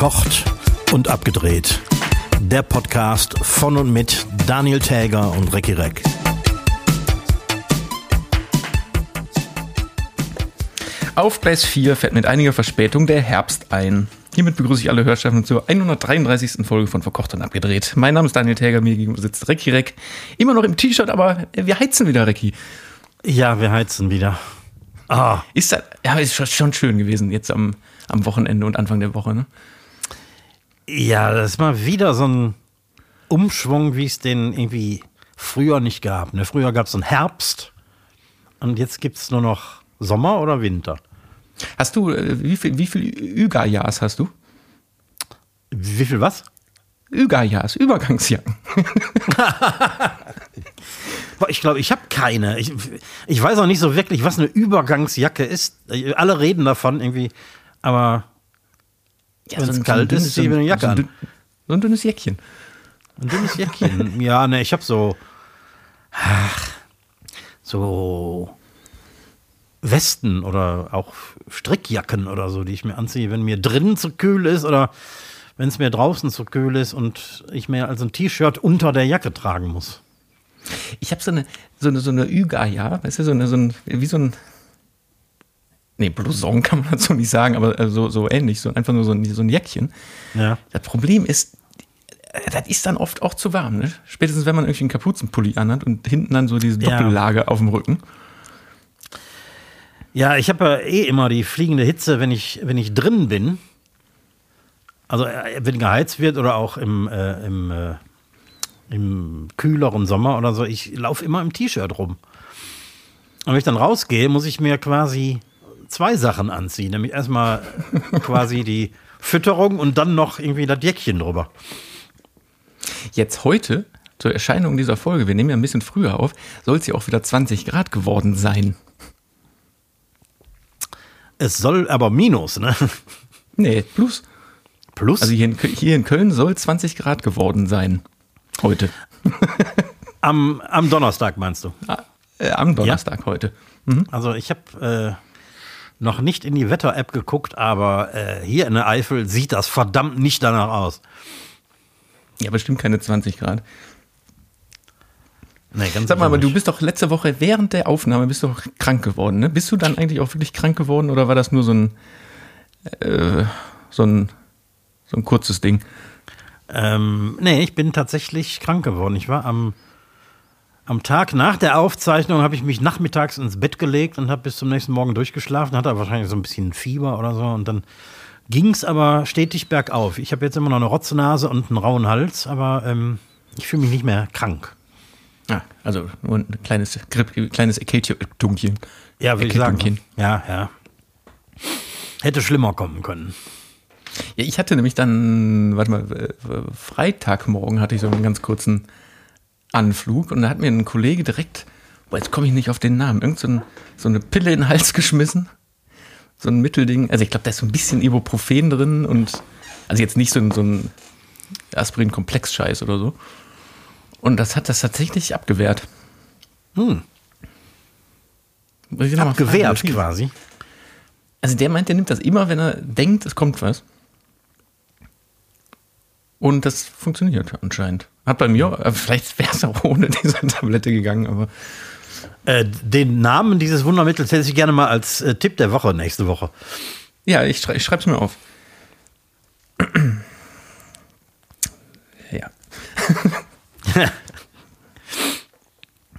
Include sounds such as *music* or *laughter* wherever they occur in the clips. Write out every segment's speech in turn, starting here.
Verkocht und abgedreht. Der Podcast von und mit Daniel Täger und Recki Reck. Auf Gleis 4 fährt mit einiger Verspätung der Herbst ein. Hiermit begrüße ich alle Hörschaften zur 133. Folge von Verkocht und Abgedreht. Mein Name ist Daniel Täger, mir gegenüber sitzt Recki Reck. Immer noch im T-Shirt, aber wir heizen wieder, Recki. Ja, wir heizen wieder. Ah. Ist das, ja, ist schon schön gewesen jetzt am, am Wochenende und Anfang der Woche, ne? Ja, das ist mal wieder so ein Umschwung, wie es den irgendwie früher nicht gab. Ne? Früher gab es einen Herbst und jetzt gibt es nur noch Sommer oder Winter. Hast du, äh, wie viel, wie viel Üga-Jahrs hast du? Wie viel was? Üga-Jahrs, Übergangsjacken. *laughs* ich glaube, ich habe keine. Ich, ich weiß auch nicht so wirklich, was eine Übergangsjacke ist. Alle reden davon irgendwie, aber ja, wenn es so kalt ist, ziehe ich eine Jacke so ein, an. So ein dünnes Jäckchen. Ein dünnes Jäckchen. *laughs* ja, ne, ich habe so, ach, so Westen oder auch Strickjacken oder so, die ich mir anziehe, wenn mir drinnen zu kühl ist oder wenn es mir draußen zu kühl ist und ich mir also ein T-Shirt unter der Jacke tragen muss. Ich habe so eine, so eine, so eine Üga, ja, weißt du, so eine, so ein, wie so ein, nee, Blouson kann man *laughs* dazu nicht sagen, aber äh, so, so ähnlich, so einfach nur so ein, so ein Jäckchen. Ja. Das Problem ist, äh, das ist dann oft auch zu warm, ne? Spätestens wenn man irgendwie einen Kapuzenpulli anhat und hinten dann so diese Doppellage ja. auf dem Rücken. Ja, ich habe ja eh immer die fliegende Hitze, wenn ich, wenn ich drin bin. Also äh, wenn geheizt wird oder auch im, äh, im, äh, im kühleren Sommer oder so, ich laufe immer im T-Shirt rum. Und wenn ich dann rausgehe, muss ich mir quasi zwei Sachen anziehen. Nämlich erstmal quasi die Fütterung und dann noch irgendwie das Jäckchen drüber. Jetzt heute, zur Erscheinung dieser Folge, wir nehmen ja ein bisschen früher auf, soll es ja auch wieder 20 Grad geworden sein. Es soll aber minus, ne? Nee, plus. Plus? Also hier in, hier in Köln soll 20 Grad geworden sein. Heute. am, am Donnerstag meinst du? Ah, äh, am Donnerstag ja. heute. Mhm. Also ich habe äh, noch nicht in die Wetter-App geguckt, aber äh, hier in der Eifel sieht das verdammt nicht danach aus. Ja, bestimmt keine 20 Grad. Nee, ganz Sag mal, aber du bist doch letzte Woche während der Aufnahme bist doch krank geworden, ne? Bist du dann eigentlich auch wirklich krank geworden oder war das nur so ein äh, so ein so ein kurzes Ding? Ähm, nee, ich bin tatsächlich krank geworden. Ich war am am Tag nach der Aufzeichnung habe ich mich nachmittags ins Bett gelegt und habe bis zum nächsten Morgen durchgeschlafen, hatte wahrscheinlich so ein bisschen Fieber oder so und dann ging es aber stetig bergauf. Ich habe jetzt immer noch eine Rotznase und einen rauen Hals, aber ähm, ich fühle mich nicht mehr krank. Ah, also nur ein kleines, kleines Erkältungchen. Ja, würde ich sagen. Ja, ja. Hätte schlimmer kommen können. Ja, ich hatte nämlich dann, warte mal, äh, Freitagmorgen hatte ich so einen ganz kurzen Anflug und da hat mir ein Kollege direkt, boah, jetzt komme ich nicht auf den Namen, irgend so, ein, so eine Pille in den Hals geschmissen. So ein Mittelding. Also ich glaube, da ist so ein bisschen Ibuprofen drin und also jetzt nicht so ein, so ein Aspirin-Komplex-Scheiß oder so. Und das hat das tatsächlich abgewehrt. Hm. Abgewehrt fragen, quasi. Also der meint, der nimmt das immer, wenn er denkt, es kommt was. Und das funktioniert anscheinend. Hat bei mir, äh, vielleicht wäre es auch ohne diese Tablette gegangen, aber. Äh, den Namen dieses Wundermittels hätte ich gerne mal als äh, Tipp der Woche nächste Woche. Ja, ich, schrei ich schreibe es mir auf. ja.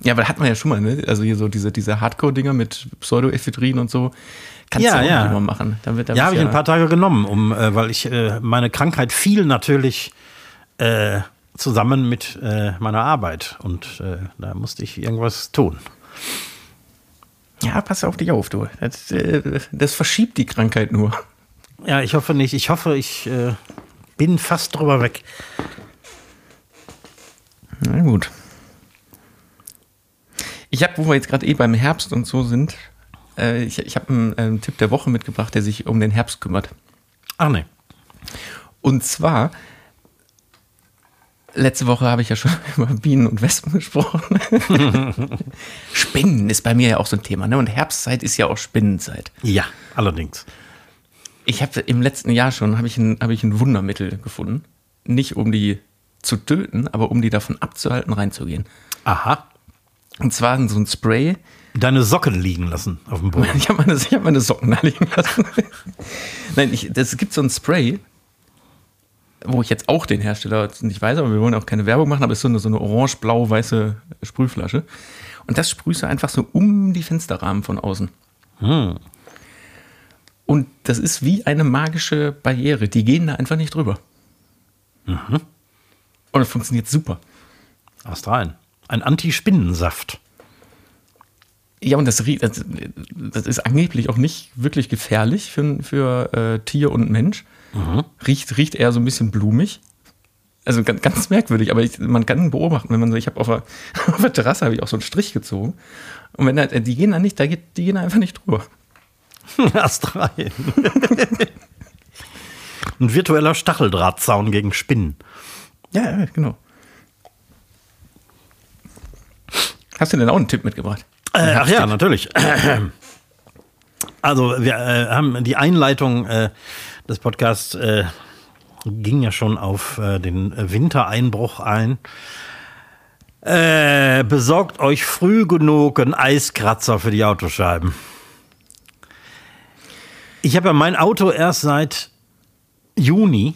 Ja, aber hat man ja schon mal, ne? Also hier so diese, diese Hardcore-Dinger mit Pseudoephedrin und so. Kannst ja, du auch ja. immer machen. Da wird, da ja, habe ich ein paar Tage genommen, um, äh, weil ich äh, meine Krankheit fiel natürlich äh, zusammen mit äh, meiner Arbeit und äh, da musste ich irgendwas tun. Ja, pass auf dich auf, du. Das, äh, das verschiebt die Krankheit nur. Ja, ich hoffe nicht. Ich hoffe, ich bin fast drüber weg. Na gut. Ich habe, wo wir jetzt gerade eh beim Herbst und so sind, äh, ich, ich habe einen, einen, Tipp der Woche mitgebracht, der sich um den Herbst kümmert. Ach nee. Und zwar, letzte Woche habe ich ja schon *laughs* über Bienen und Wespen gesprochen. *laughs* Spinnen ist bei mir ja auch so ein Thema, ne? Und Herbstzeit ist ja auch Spinnenzeit. Ja, allerdings. Ich habe im letzten Jahr schon habe ich, ein, hab ich ein Wundermittel gefunden. Nicht um die zu töten, aber um die davon abzuhalten, reinzugehen. Aha. Und zwar so ein Spray. Deine Socken liegen lassen auf dem Boden. *laughs* Ich habe meine, ich hab meine Socken da liegen lassen. *laughs* Nein, ich, es gibt so ein Spray, wo ich jetzt auch den Hersteller nicht weiß, aber wir wollen auch keine Werbung machen, aber es ist so eine, so eine orange-blau-weiße Sprühflasche. Und das sprühst du einfach so um die Fensterrahmen von außen. Hm. Und das ist wie eine magische Barriere. Die gehen da einfach nicht drüber. Und das funktioniert super. Astral. Ein Anti-Spinnensaft. Ja, und das, das, das ist angeblich auch nicht wirklich gefährlich für, für äh, Tier und Mensch. Riecht, riecht eher so ein bisschen blumig. Also ganz, ganz merkwürdig, aber ich, man kann beobachten, wenn man so, ich habe auf der, *laughs* auf der Terrasse habe ich auch so einen Strich gezogen. Und wenn da, die gehen da nicht, da geht, die gehen da einfach nicht drüber. *laughs* Astral. *laughs* Ein virtueller Stacheldrahtzaun gegen Spinnen. Ja, genau. Hast du denn auch einen Tipp mitgebracht? Äh, ach ja, natürlich. Also wir äh, haben die Einleitung äh, des Podcasts äh, ging ja schon auf äh, den Wintereinbruch ein. Äh, besorgt euch früh genug einen Eiskratzer für die Autoscheiben. Ich habe ja mein Auto erst seit Juni,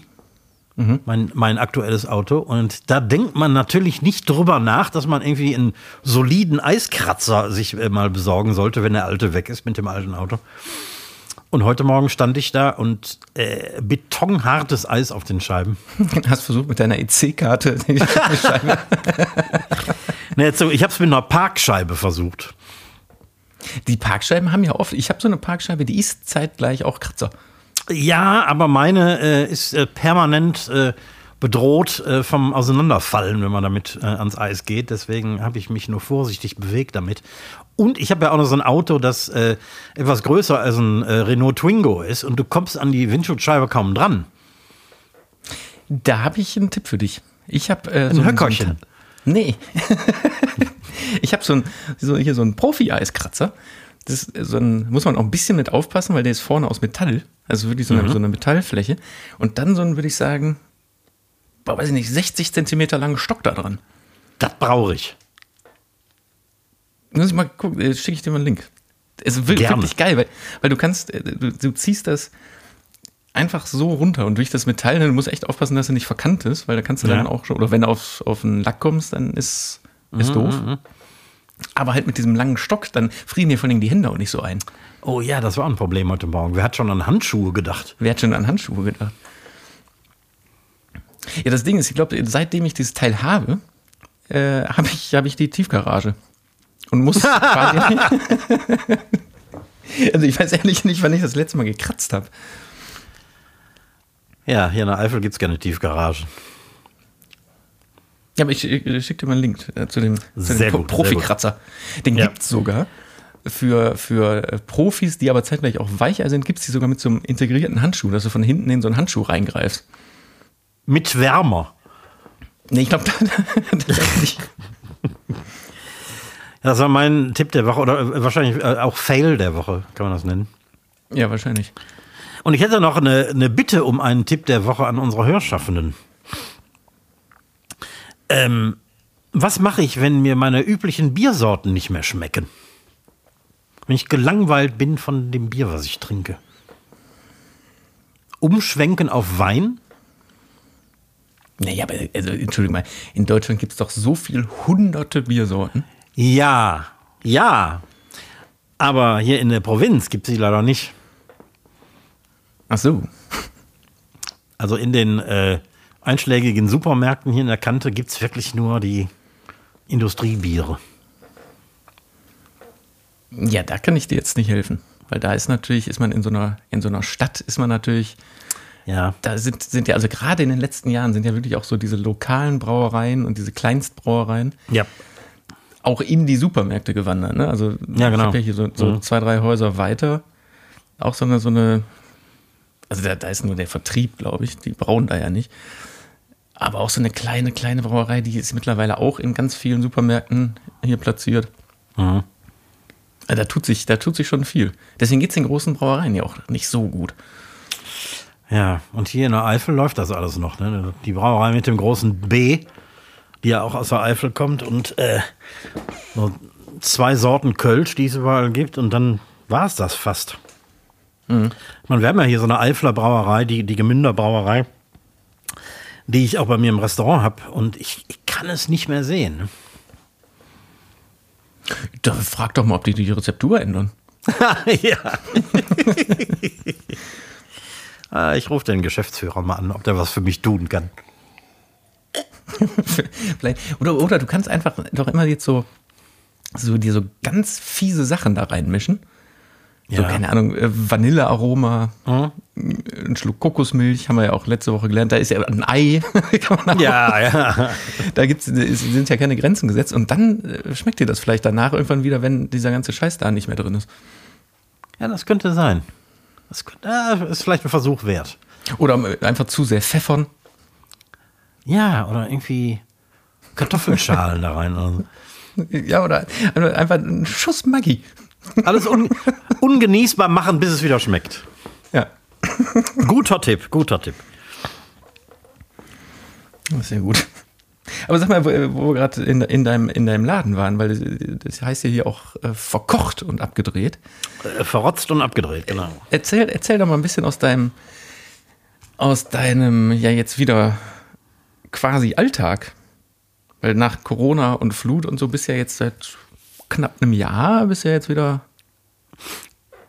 mein, mein aktuelles Auto, und da denkt man natürlich nicht drüber nach, dass man irgendwie einen soliden Eiskratzer sich äh, mal besorgen sollte, wenn der alte weg ist mit dem alten Auto. Und heute Morgen stand ich da und äh, betonhartes Eis auf den Scheiben. *laughs* Hast versucht mit deiner EC-Karte die Scheibe. *laughs* Ne, jetzt so, ich habe es mit einer Parkscheibe versucht. Die Parkscheiben haben ja oft, ich habe so eine Parkscheibe, die ist zeitgleich auch Kratzer. Ja, aber meine äh, ist äh, permanent äh, bedroht äh, vom Auseinanderfallen, wenn man damit äh, ans Eis geht. Deswegen habe ich mich nur vorsichtig bewegt damit. Und ich habe ja auch noch so ein Auto, das äh, etwas größer als ein Renault Twingo ist und du kommst an die Windschutzscheibe kaum dran. Da habe ich einen Tipp für dich. Ich habe äh, Ein so Höckerchen. So nee. *laughs* ich habe so ein, so, hier so einen Profi-Eiskratzer. Das so ein, muss man auch ein bisschen mit aufpassen, weil der ist vorne aus Metall. Also wirklich so eine, so eine Metallfläche. Und dann so ein, würde ich sagen, boah, weiß ich nicht, 60 Zentimeter langen Stock da dran. Das brauche ich. Muss ich mal gucken, äh, schicke ich dir mal einen Link. Es ist wirklich, wirklich geil, weil, weil du kannst, äh, du, du ziehst das einfach so runter und durch das Metall, du musst echt aufpassen, dass er nicht verkannt ist, weil da kannst du Ja. dann auch schon, oder wenn du auf, auf einen Lack kommst, dann ist, ist doof. Aber halt mit diesem langen Stock, dann frieren dir vor allem die Hände auch nicht so ein. Oh ja, das war ein Problem heute Morgen. Wer hat schon an Handschuhe gedacht? Wer hat schon an Handschuhe gedacht? Ja, das Ding ist, ich glaube, seitdem ich dieses Teil habe, äh, habe ich, hab ich die Tiefgarage. Und muss *laughs* quasi. *laughs* also ich weiß ehrlich nicht, wann ich das letzte Mal gekratzt habe. Ja, hier in der Eifel gibt es keine Tiefgaragen. Ja, aber ich, ich schicke dir mal einen Link äh, zu dem, zu dem gut, Profikratzer. Den Ja. gibt es sogar. Für, für äh, Profis, die aber zeitgleich auch weicher sind, gibt es die sogar mit so einem integrierten Handschuh, dass du von hinten in so einen Handschuh reingreifst. Mit Wärmer. Nee, ich glaube, *laughs* nicht. Das war mein Tipp der Woche oder äh, wahrscheinlich auch Fail der Woche, kann man das nennen. Ja, wahrscheinlich. Und ich hätte noch eine, eine Bitte um einen Tipp der Woche an unsere Hörschaffenden. Ähm, was mache ich, wenn mir meine üblichen Biersorten nicht mehr schmecken? Wenn ich gelangweilt bin von dem Bier, was ich trinke. Umschwenken auf Wein? Naja, aber, also, Entschuldigung mal, in Deutschland gibt es doch so viel hunderte Biersorten. Ja, ja. Aber hier in der Provinz gibt es sie leider nicht. Ach so. Also in den äh, einschlägigen Supermärkten hier in der Kante gibt es wirklich nur die Industriebiere. Ja, da kann ich dir jetzt nicht helfen. Weil da ist natürlich, ist man in so einer, in so einer Stadt, ist man natürlich, Ja. da sind, sind ja, also gerade in den letzten Jahren sind ja wirklich auch so diese lokalen Brauereien und diese Kleinstbrauereien Ja. auch in die Supermärkte gewandert. Ne? Also Ja, genau. ich habe ja hier so, so Mhm. zwei, drei Häuser weiter auch so eine, so eine also da, da ist nur der Vertrieb, glaube ich, die brauen da ja nicht. Aber auch so eine kleine, kleine Brauerei, die ist mittlerweile auch in ganz vielen Supermärkten hier platziert. Mhm. Also Da tut sich, da tut sich schon viel. Deswegen geht es den großen Brauereien ja auch nicht so gut. Ja, und hier in der Eifel läuft das alles noch. Ne? Die Brauerei mit dem großen B, die ja auch aus der Eifel kommt und äh, so zwei Sorten Kölsch, die es überall gibt und dann war es das fast. Mhm. Man, wir haben ja hier so eine Eifler Brauerei, die, die Gemünder Brauerei, die ich auch bei mir im Restaurant habe und ich, ich kann es nicht mehr sehen. Da frag doch mal, ob die die Rezeptur ändern. *laughs* ja. *laughs* Ah, ich rufe den Geschäftsführer mal an, ob der was für mich tun kann. *laughs* oder, oder du kannst einfach doch immer jetzt so, so dir so ganz fiese Sachen da reinmischen. So, ja. keine Ahnung, äh, Vanillearoma, mhm. ein Schluck Kokosmilch, haben wir ja auch letzte Woche gelernt. Da ist ja ein Ei. *laughs* ja, ja. *laughs* Da gibt's, sind ja keine Grenzen gesetzt. Und dann äh, schmeckt dir das vielleicht danach irgendwann wieder, wenn dieser ganze Scheiß da nicht mehr drin ist. Ja, das könnte sein. Das könnte, äh, ist vielleicht ein Versuch wert. Oder einfach zu sehr pfeffern. Ja, oder irgendwie Kartoffelschalen da rein. Also. *laughs* Ja, oder einfach ein Schuss Maggi. Alles un ungenießbar machen, bis es wieder schmeckt. Ja. guter Tipp, guter Tipp. Sehr gut. Aber sag mal, wo, wir gerade in, in, deinem, in deinem Laden waren, weil das heißt ja hier auch äh, verkocht und abgedreht. Äh, verrotzt und abgedreht, genau. Erzähl, erzähl doch mal ein bisschen aus deinem, aus deinem, ja jetzt wieder quasi Alltag. Weil nach Corona und Flut und so bist ja jetzt seit knapp einem Jahr bist du ja jetzt wieder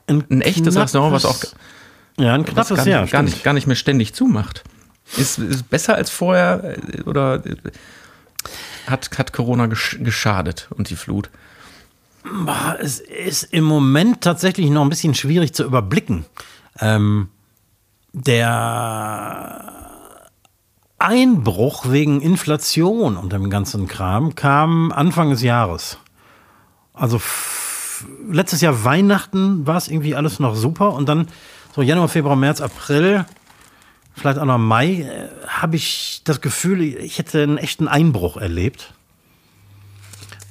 ein, ein echtes Restaurant, was auch ja, ein knappes gar, Jahr, gar, nicht, gar nicht mehr ständig zumacht. Ist, ist besser als vorher äh, oder hat, hat Corona geschadet und die Flut? Es ist im Moment tatsächlich noch ein bisschen schwierig zu überblicken. Ähm, der Einbruch wegen Inflation und dem ganzen Kram kam Anfang des Jahres. Also letztes Jahr Weihnachten war es irgendwie alles noch super und dann so Januar, Februar, März, April, vielleicht auch noch Mai, äh, habe ich das Gefühl, ich hätte einen echten Einbruch erlebt.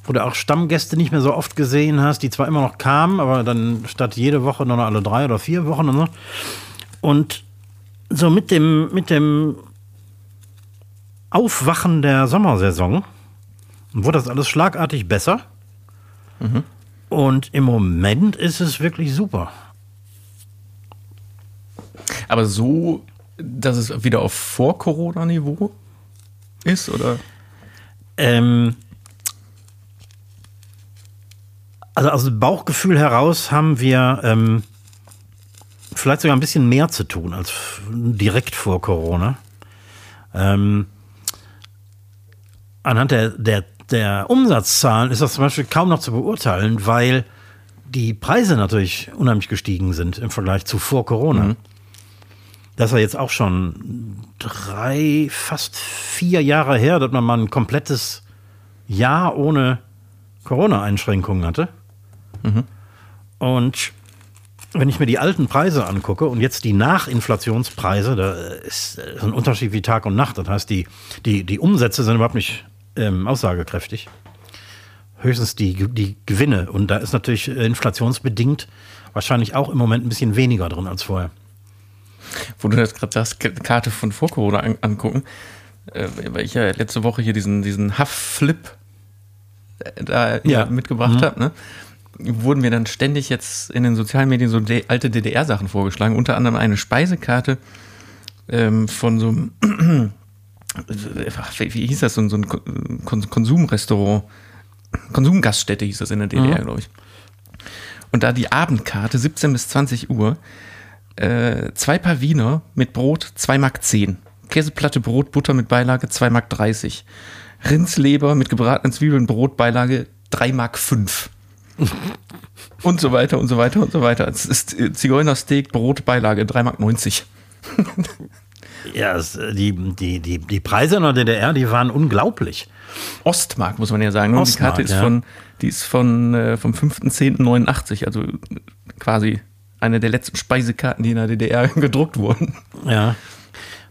Wo du auch Stammgäste nicht mehr so oft gesehen hast, die zwar immer noch kamen, aber dann statt jede Woche nur noch alle drei oder vier Wochen und so. Und so mit dem, mit dem Aufwachen der Sommersaison wurde das alles schlagartig besser. Mhm. Und im Moment ist es wirklich super. Aber so, dass es wieder auf Vor-Corona-Niveau ist, oder? Ähm, also aus dem Bauchgefühl heraus haben wir ähm, vielleicht sogar ein bisschen mehr zu tun als direkt vor Corona. Ähm, anhand der, der der Umsatzzahlen ist das zum Beispiel kaum noch zu beurteilen, weil die Preise natürlich unheimlich gestiegen sind im Vergleich zu vor Corona. Mhm. Das ist ja jetzt auch schon drei, fast vier Jahre her, dass man mal ein komplettes Jahr ohne Corona-Einschränkungen hatte. Mhm. Und wenn ich mir die alten Preise angucke und jetzt die Nachinflationspreise, da ist ein Unterschied wie Tag und Nacht. Das heißt, die, die, die Umsätze sind überhaupt nicht ähm, aussagekräftig. Höchstens die, die Gewinne. Und da ist natürlich äh, inflationsbedingt wahrscheinlich auch im Moment ein bisschen weniger drin als vorher. Wo du jetzt gerade sagst, Karte von vor Corona an, angucken, äh, weil ich ja letzte Woche hier diesen, diesen Huff-Flip äh, da ja. mitgebracht mhm. habe, ne? wurden mir dann ständig jetzt in den sozialen Medien so alte DDR-Sachen vorgeschlagen, unter anderem eine Speisekarte ähm, von so einem wie hieß das, so, ein Konsumrestaurant, Konsumgaststätte hieß das in der DDR, mhm. glaube ich. Und da die Abendkarte, 17 bis 20 Uhr, äh, zwei Paar Wiener mit Brot, 2 Mark 10. Käseplatte, Brot, Butter mit Beilage, 2 Mark 30. Rindsleber mit gebratenen Zwiebeln, Brot, Beilage, 3 Mark 5. *laughs* und so weiter und so weiter und so weiter. Es ist Zigeunersteak, Brot, Beilage, 3 Mark 90. *laughs* Ja, es, die, die, die, die Preise in der DDR, die waren unglaublich. Ostmark, muss man ja sagen. Ostmark, die Karte ist ja. von, die ist von, äh, vom 5.10.89, also quasi eine der letzten Speisekarten, die in der DDR *laughs* gedruckt wurden. Ja.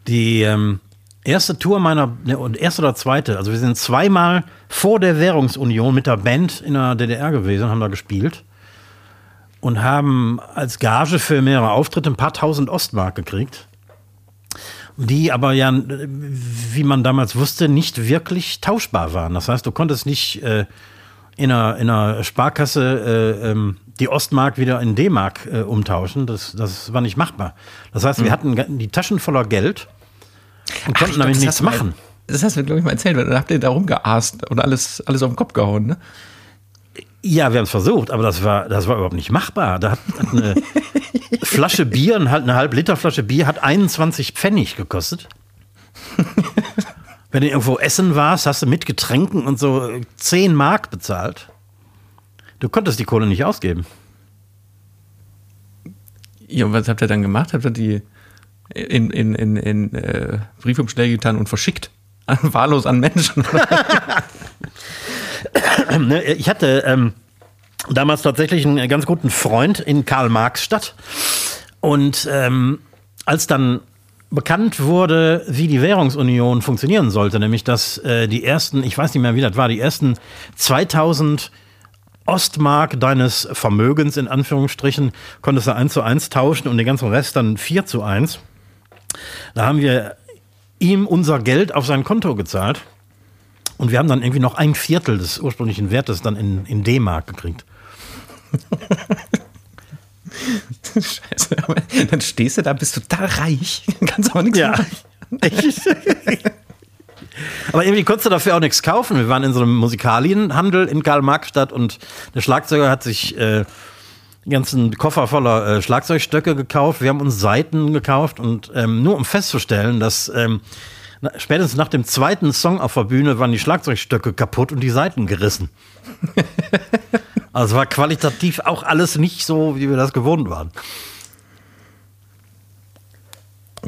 Die ähm, erste Tour meiner, ne, erste oder zweite, also wir sind zweimal vor der Währungsunion mit der Band in der DDR gewesen, haben da gespielt und haben als Gage für mehrere Auftritte ein paar tausend Ostmark gekriegt. Die aber ja, wie man damals wusste, nicht wirklich tauschbar waren. Das heißt, du konntest nicht äh, in, einer, in einer Sparkasse äh, ähm, die Ostmark wieder in D-Mark äh, umtauschen. Das, das war nicht machbar. Das heißt, wir hatten die Taschen voller Geld und konnten Ach, damit nichts mal- machen. Das hast du, glaube ich, mal erzählt. Da habt ihr da rumgeast und alles, alles auf den Kopf gehauen, ne? Ja, wir haben es versucht, aber das war, das war überhaupt nicht machbar. Da hat, hat eine *laughs* Flasche Bier, eine, halb- Liter Flasche Bier hat 21 Pfennig gekostet. Wenn du irgendwo essen warst, hast du mit Getränken und so 10 Mark bezahlt. Du konntest die Kohle nicht ausgeben. Ja, und was habt ihr dann gemacht? Habt ihr die in, in, in, in äh, Briefumschläge getan und verschickt? Wahllos an Menschen? *laughs* Ne, Ich hatte ähm, damals tatsächlich einen ganz guten Freund in Karl-Marx-Stadt. Und ähm, als dann bekannt wurde, wie die Währungsunion funktionieren sollte, nämlich dass äh, die ersten, ich weiß nicht mehr, wie das war, die ersten 2000 Ostmark deines Vermögens in Anführungsstrichen konntest du 1 zu 1 tauschen und den ganzen Rest dann 4 zu 1. Da haben wir ihm unser Geld auf sein Konto gezahlt. Und wir haben dann irgendwie noch ein Viertel des ursprünglichen Wertes dann in, in D-Mark gekriegt. Scheiße, aber dann stehst du da, bist total reich, *laughs* kannst aber nichts Ja. machen. *laughs* Aber irgendwie konntest du dafür auch nichts kaufen. Wir waren in so einem Musikalienhandel in Karl-Marx-Stadt und der Schlagzeuger hat sich äh, den ganzen Koffer voller äh, Schlagzeugstöcke gekauft. Wir haben uns Seiten gekauft und ähm, nur um festzustellen, dass ähm, spätestens nach dem zweiten Song auf der Bühne waren die Schlagzeugstöcke kaputt und die Seiten gerissen. *laughs* also war qualitativ auch alles nicht so, wie wir das gewohnt waren.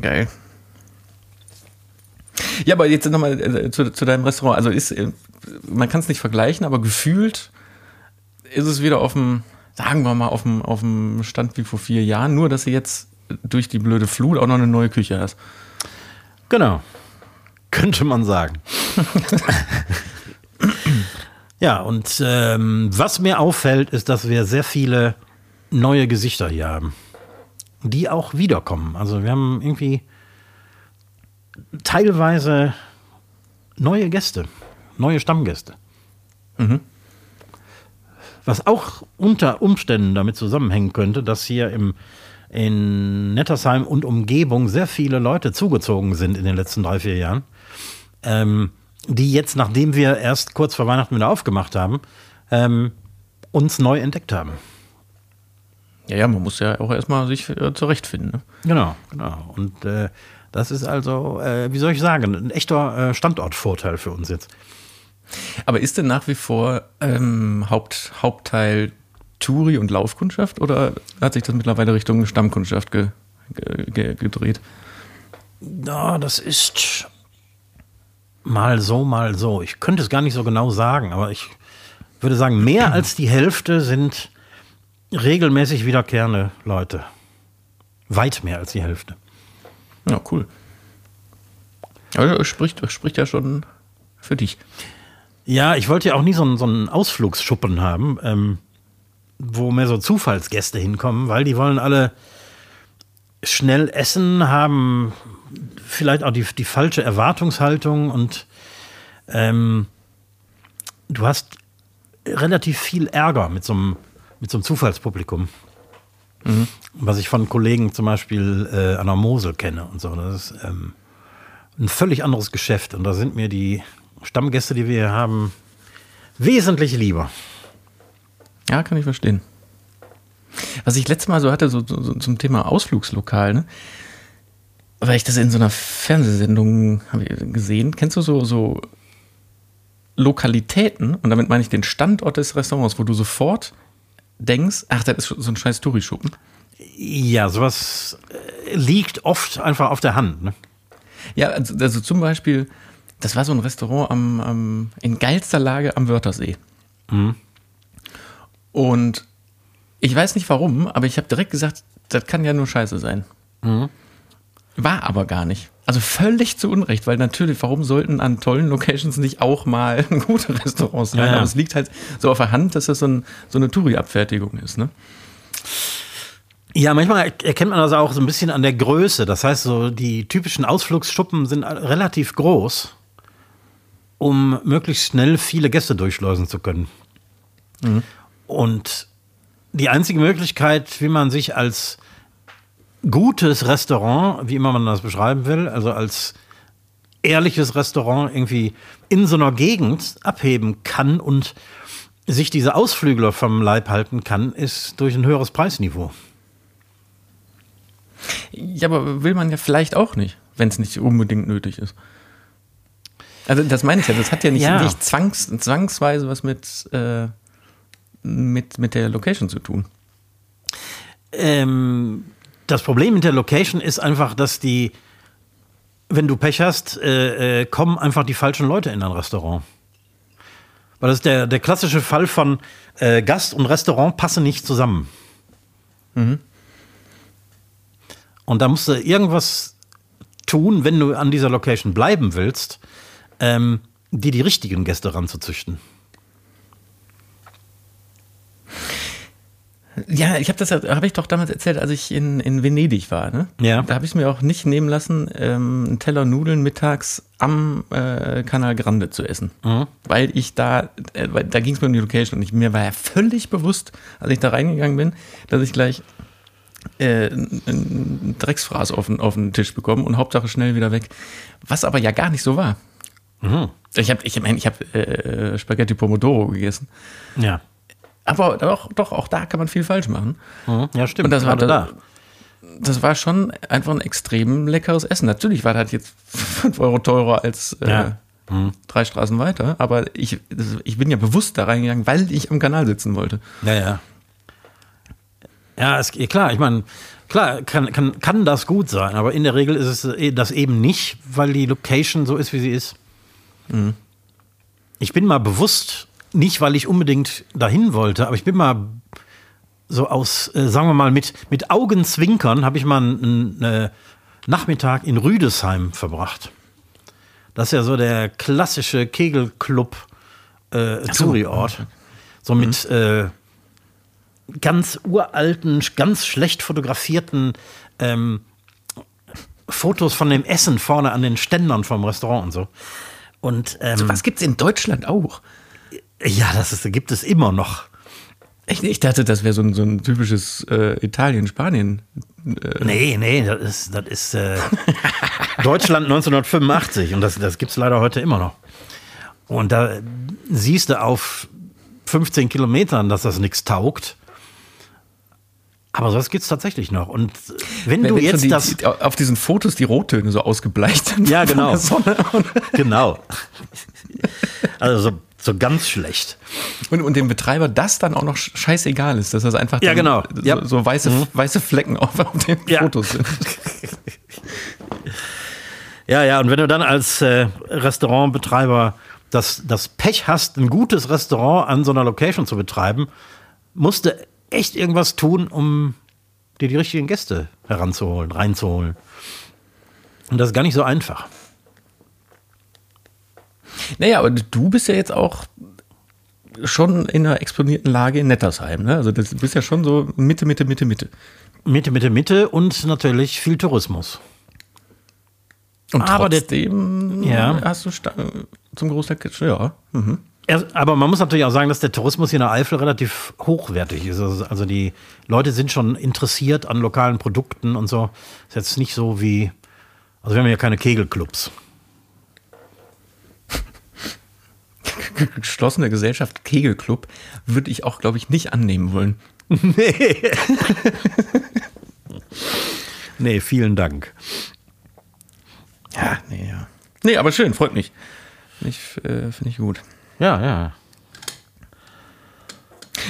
Geil. Ja, aber jetzt nochmal äh, zu, zu deinem Restaurant. Also ist, äh, man kann es nicht vergleichen, aber gefühlt ist es wieder auf dem, sagen wir mal, auf dem, auf dem Stand wie vor vier Jahren, nur dass du jetzt durch die blöde Flut auch noch eine neue Küche hast. Genau. Könnte man sagen. *laughs* ja, und ähm, was mir auffällt, ist, dass wir sehr viele neue Gesichter hier haben, die auch wiederkommen. Also wir haben irgendwie teilweise neue Gäste, neue Stammgäste. Was auch unter Umständen damit zusammenhängen könnte, dass hier im, in Nettersheim und Umgebung sehr viele Leute zugezogen sind in den letzten drei, vier Jahren, ähm, die jetzt, nachdem wir erst kurz vor Weihnachten wieder aufgemacht haben, ähm, uns neu entdeckt haben. Ja, ja, man muss ja auch erstmal sich äh, zurechtfinden. Ne? Genau, genau. Und äh, das ist also, äh, wie soll ich sagen, ein echter äh, Standortvorteil für uns jetzt. Aber ist denn nach wie vor ähm, Haupt, Hauptteil Touri und Laufkundschaft oder hat sich das mittlerweile Richtung Stammkundschaft ge, ge, ge, gedreht? Ja, das ist mal so, mal so. Ich könnte es gar nicht so genau sagen, aber ich würde sagen, mehr *clears throat* als die Hälfte sind regelmäßig wiederkehrende Leute. Weit mehr als die Hälfte. Ja, cool. Also spricht, spricht ja schon für dich. Ja, ich wollte ja auch nie so einen, so einen Ausflugsschuppen haben, ähm, wo mehr so Zufallsgäste hinkommen, weil die wollen alle schnell essen, haben vielleicht auch die, die falsche Erwartungshaltung und ähm, du hast relativ viel Ärger mit so einem, mit so einem Zufallspublikum. Was ich von Kollegen zum Beispiel äh, an der Mosel kenne und so. Das ist ähm, ein völlig anderes Geschäft und da sind mir die Stammgäste, die wir hier haben, wesentlich lieber. Ja, kann ich verstehen. Was ich letztes Mal so hatte, so, so, so zum Thema Ausflugslokal, ne? Weil ich das in so einer Fernsehsendung gesehen. Kennst du so, so Lokalitäten? Und damit meine ich den Standort des Restaurants, wo du sofort denkst, ach, das ist so ein scheiß Touri-Schuppen. Ja, sowas äh, liegt oft einfach auf der Hand. Ne? Ja, also, also zum Beispiel, das war so ein Restaurant am, am, in geilster Lage am Wörthersee. Und ich weiß nicht warum, aber ich habe direkt gesagt, das kann ja nur scheiße sein. War aber gar nicht. Also völlig zu Unrecht, weil natürlich, warum sollten an tollen Locations nicht auch mal *laughs* gute Restaurants sein? Ja, ja. Aber es liegt halt so auf der Hand, dass das so, ein, so eine Touri-Abfertigung ist. Ne? Ja, manchmal erkennt man das auch so ein bisschen an der Größe. Das heißt, so die typischen Ausflugsschuppen sind relativ groß, um möglichst schnell viele Gäste durchschleusen zu können. Mhm. Und die einzige Möglichkeit, wie man sich als gutes Restaurant, wie immer man das beschreiben will, also als ehrliches Restaurant irgendwie in so einer Gegend abheben kann und sich diese Ausflügler vom Leib halten kann, ist durch ein höheres Preisniveau. Ja, aber will man ja vielleicht auch nicht, wenn es nicht unbedingt nötig ist. Also das meine ich ja, das hat ja nicht, ja. nicht zwangs, zwangsweise was mit, äh, mit, mit der Location zu tun. Ähm, das Problem mit der Location ist einfach, dass die, wenn du Pech hast, äh, äh, kommen einfach die falschen Leute in ein Restaurant. Weil das ist der, der klassische Fall von äh, Gast und Restaurant passen nicht zusammen. Mhm. Und da musst du irgendwas tun, wenn du an dieser Location bleiben willst, ähm, die die richtigen Gäste ranzuzüchten. Ja, ich habe das habe ich doch damals erzählt, als ich in, in Venedig war. Ne? Ja. Da habe ich es mir auch nicht nehmen lassen, ähm, einen Teller Nudeln mittags am äh, Canal Grande zu essen, mhm. weil ich da, äh, weil, da ging es mir um die Location und ich, mir war ja völlig bewusst, als ich da reingegangen bin, dass ich gleich äh, einen Drecksfraß auf den, auf den Tisch bekomme und Hauptsache schnell wieder weg. Was aber ja gar nicht so war. Mhm. Ich habe, ich meine, ich habe äh, Spaghetti Pomodoro gegessen. Ja. Aber doch, doch, auch da kann man viel falsch machen. Mhm. Ja, stimmt. Und das war da. Das war schon einfach ein extrem leckeres Essen. Natürlich war das jetzt *laughs* 5 Euro teurer als äh, ja. mhm. drei Straßen weiter, aber ich, ich bin ja bewusst da reingegangen, weil ich am Kanal sitzen wollte. Ja, ja. Ja, ist, klar, ich meine, klar, kann, kann, kann das gut sein, aber in der Regel ist es äh, das eben nicht, weil die Location so ist, wie sie ist. Mhm. Ich bin mal bewusst nicht, weil ich unbedingt dahin wollte, aber ich bin mal so aus, äh, sagen wir mal, mit, mit Augenzwinkern habe ich mal einen, einen äh, Nachmittag in Rüdesheim verbracht. Das ist ja so der klassische Kegelclub äh, Touri-Ort. So mit mhm. äh, ganz uralten, ganz schlecht fotografierten ähm, Fotos von dem Essen vorne an den Ständern vom Restaurant und so. Und ähm, so was gibt es in Deutschland auch? Ja, das ist, gibt es immer noch. Ich, ich dachte, das wäre so ein, so ein typisches äh, Italien, Spanien. Äh. Nee, nee, das ist, das ist äh, *laughs* Deutschland 1985 und das, das gibt es leider heute immer noch. Und da siehst du auf 15 Kilometern, dass das nichts taugt. Aber sowas gibt es tatsächlich noch. Und wenn, wenn du jetzt die, das. Auf diesen Fotos die Rottöne so ausgebleicht sind. Ja, genau. genau. *laughs* Also so so ganz schlecht. Und, und dem Betreiber das dann auch noch scheißegal ist, dass das einfach ja, genau. so, ja. so weiße, mhm. weiße Flecken auf, auf den ja. Fotos sind. *laughs* ja, ja, und wenn du dann als äh, Restaurantbetreiber das, das Pech hast, ein gutes Restaurant an so einer Location zu betreiben, musst du echt irgendwas tun, um dir die richtigen Gäste heranzuholen, reinzuholen. Und das ist gar nicht so einfach. Naja, aber du bist ja jetzt auch schon in einer exponierten Lage in Nettersheim. Ne? Also du bist ja schon so Mitte, Mitte, Mitte, Mitte. Mitte, Mitte, Mitte und natürlich viel Tourismus. Und aber trotzdem der, ja. hast du zum Großteil, ja. Mhm. Aber man muss natürlich auch sagen, dass der Tourismus hier in der Eifel relativ hochwertig ist. Also, also die Leute sind schon interessiert an lokalen Produkten und so. Ist jetzt nicht so wie, also wir haben ja keine Kegelclubs. *laughs* geschlossene Gesellschaft Kegelclub würde ich auch, glaube ich, nicht annehmen wollen. *laughs* Nee. nee, vielen Dank. Ja, nee, ja. Nee, aber schön, freut mich. Finde ich, äh, ich gut. Ja, ja.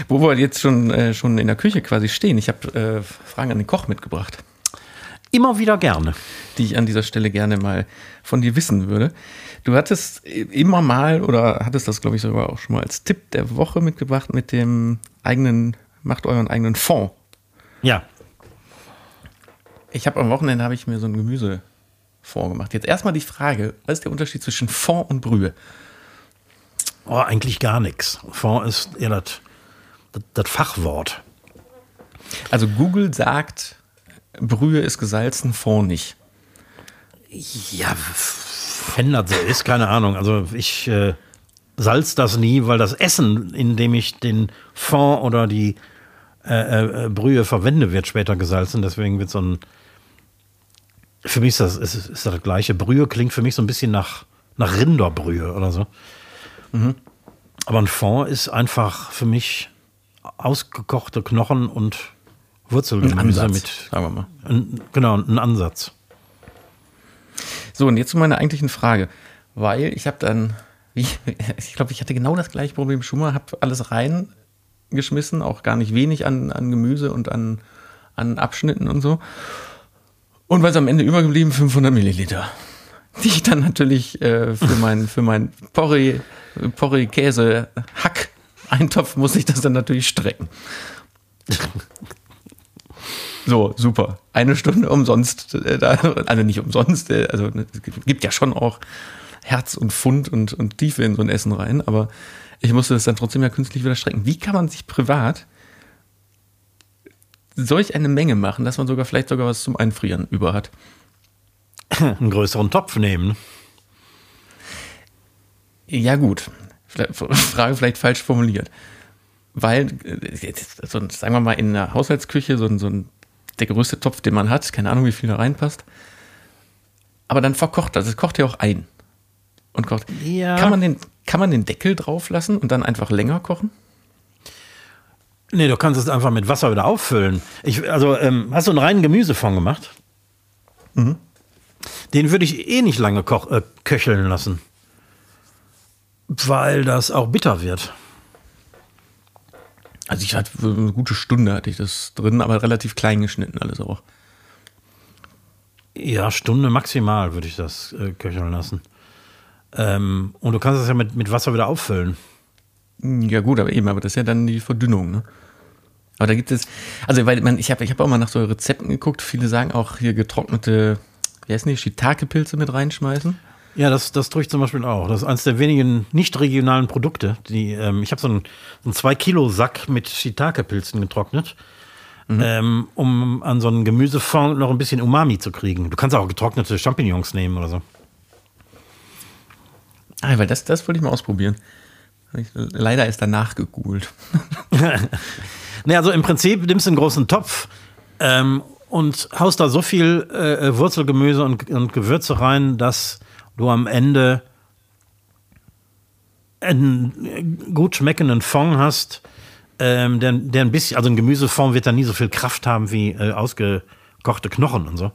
Wo wir jetzt schon, äh, schon in der Küche quasi stehen, ich habe äh, Fragen an den Koch mitgebracht. Immer wieder gerne. Die ich an dieser Stelle gerne mal von dir wissen würde. Du hattest immer mal oder hattest das, glaube ich, sogar auch schon mal als Tipp der Woche mitgebracht mit dem eigenen, macht euren eigenen Fond. Ja. Ich habe am Wochenende habe ich mir so ein Gemüsefond gemacht. Jetzt erstmal die Frage, was ist der Unterschied zwischen Fond und Brühe? Oh, eigentlich gar nichts. Fond ist eher das, das, das Fachwort. Also Google sagt, Brühe ist gesalzen, Fond nicht. Ja, wenn das so ist, keine Ahnung. Also ich äh, salz das nie, weil das Essen, in dem ich den Fond oder die äh, äh, Brühe verwende, wird später gesalzen. Deswegen wird so ein. Für mich ist das, ist, ist das, gleiche. Brühe klingt für mich so ein bisschen nach, nach Rinderbrühe oder so. Mhm. Aber ein Fond ist einfach für mich ausgekochte Knochen und Wurzelgemüse mit. Sagen wir mal. Ein, genau, ein Ansatz. So, und jetzt zu meiner eigentlichen Frage. Weil ich habe dann, *laughs* ich, ich glaube, ich hatte genau das gleiche Problem schon mal, habe alles reingeschmissen, auch gar nicht wenig an, an Gemüse und an, an Abschnitten und so. Und weil es am Ende übergeblieben 500 Milliliter, *laughs* die ich dann natürlich äh, für *laughs* mein, für mein Porree, Porree Käse Hack Eintopf muss ich das dann natürlich strecken. So, super. Eine Stunde umsonst. Äh, also nicht umsonst, äh, also es gibt ja schon auch Herz und Pfund und, und Tiefe in so ein Essen rein, aber ich musste das dann trotzdem ja künstlich wieder strecken. Wie kann man sich privat solch eine Menge machen, dass man sogar vielleicht sogar was zum Einfrieren über hat? *laughs* Einen größeren Topf nehmen. Ja, gut. Frage vielleicht falsch formuliert. Weil, äh, sagen wir mal, in der Haushaltsküche so, so ein der größte Topf, den man hat. Keine Ahnung, wie viel da reinpasst. Aber dann verkocht das. Es kocht ja auch ein. Und kocht. Ja. Kann, man den, kann man den Deckel drauf lassen und dann einfach länger kochen? Nee, du kannst es einfach mit Wasser wieder auffüllen. Ich, also, ähm, hast du einen reinen Gemüsefond gemacht? Mhm. Den würde ich eh nicht lange koch, äh, köcheln lassen. Weil das auch bitter wird. Also ich hatte eine gute Stunde hatte ich das drin, aber relativ klein geschnitten alles auch. Ja, Stunde maximal würde ich das äh, köcheln lassen. Ähm, und du kannst es ja mit, mit Wasser wieder auffüllen. Ja gut, aber eben, aber das ist ja dann die Verdünnung, ne? Aber da gibt es, also weil man, ich habe ich hab auch mal nach so Rezepten geguckt, viele sagen auch hier getrocknete, wie heißen die, Shiitake-Pilze mit reinschmeißen. Ja, das, das tue ich zum Beispiel auch. Das ist eines der wenigen nicht regionalen Produkte. Die, ähm, ich habe so einen, so 2-Kilo-Sack mit Shiitake-Pilzen getrocknet, mhm. ähm, um an so einen Gemüsefond noch ein bisschen Umami zu kriegen. Du kannst auch getrocknete Champignons nehmen oder so. Ah, weil das, das wollte ich mal ausprobieren. Leider ist danach gegoogelt. *laughs* ne, also im Prinzip nimmst du einen großen Topf ähm, und haust da so viel äh, Wurzelgemüse und, und Gewürze rein, dass du am Ende einen gut schmeckenden Fond hast, ähm, der, der ein bisschen, also ein Gemüsefond wird da nie so viel Kraft haben wie äh, ausgekochte Knochen und so.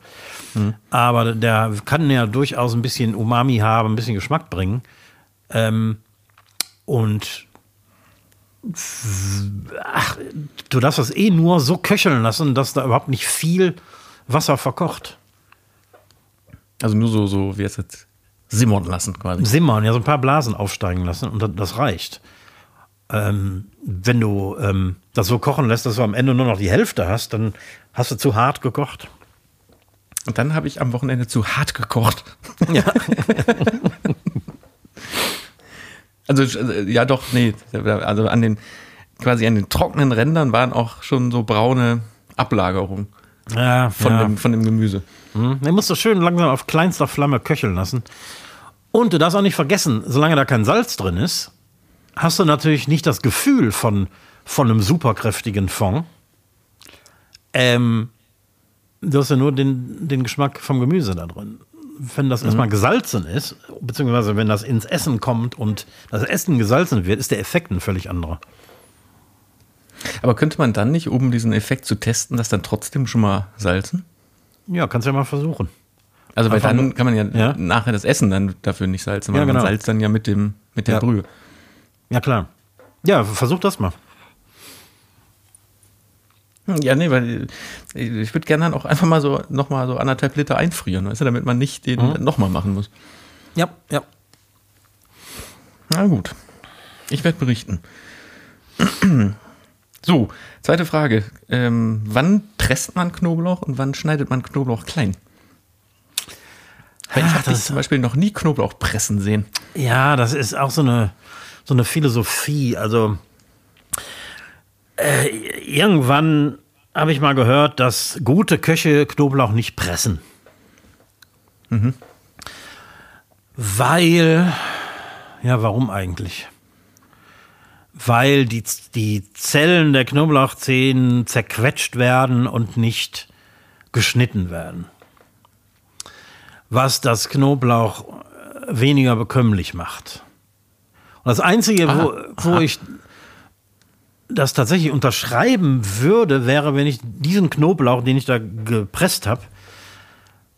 Mhm. Aber der kann ja durchaus ein bisschen Umami haben, ein bisschen Geschmack bringen. Ähm, und ach, du darfst das eh nur so köcheln lassen, dass da überhaupt nicht viel Wasser verkocht. Also nur so, so wie es jetzt simmern lassen quasi. Simmern, ja, so ein paar Blasen aufsteigen lassen und das reicht. Ähm, wenn du ähm, das so kochen lässt, dass du am Ende nur noch die Hälfte hast, dann hast du zu hart gekocht. Und dann habe ich am Wochenende zu hart gekocht. Ja. *laughs* also, ja, doch, nee. Also an den, quasi an den trockenen Rändern waren auch schon so braune Ablagerungen ja, von, ja. Dem, von dem Gemüse. Mhm. Den musst du schön langsam auf kleinster Flamme köcheln lassen. Und du darfst auch nicht vergessen, solange da kein Salz drin ist, hast du natürlich nicht das Gefühl von, von einem superkräftigen Fond. Ähm, du hast ja nur den, den Geschmack vom Gemüse da drin. Wenn das mhm. erstmal gesalzen ist, beziehungsweise wenn das ins Essen kommt und das Essen gesalzen wird, ist der Effekt ein völlig anderer. Aber könnte man dann nicht, um diesen Effekt zu testen, das dann trotzdem schon mal salzen? Ja, kannst ja mal versuchen. Also weil Einfach dann kann man ja, ja, nachher das Essen dann dafür nicht salzen, weil ja, genau. man salzt dann ja mit dem mit der ja. Brühe. Ja klar. Ja, versuch das mal. Ja, nee, weil ich würde gerne dann auch einfach mal so nochmal so anderthalb Liter einfrieren, weißt du, damit man nicht den mhm. nochmal machen muss. Ja, ja. Na gut. Ich werde berichten. *clears throat* So, zweite Frage. Ähm, wann presst man Knoblauch und wann schneidet man Knoblauch klein? Weil ich habe zum Beispiel noch nie Knoblauch pressen sehen. Ja, das ist auch so eine, so eine Philosophie. Also äh, irgendwann habe ich mal gehört, dass gute Köche Knoblauch nicht pressen. Weil, ja, warum eigentlich? Weil die, die Zellen der Knoblauchzehen zerquetscht werden und nicht geschnitten werden. Was das Knoblauch äh, weniger bekömmlich macht. Und das Einzige, wo, wo ich das tatsächlich unterschreiben würde, wäre, wenn ich diesen Knoblauch, den ich da gepresst habe,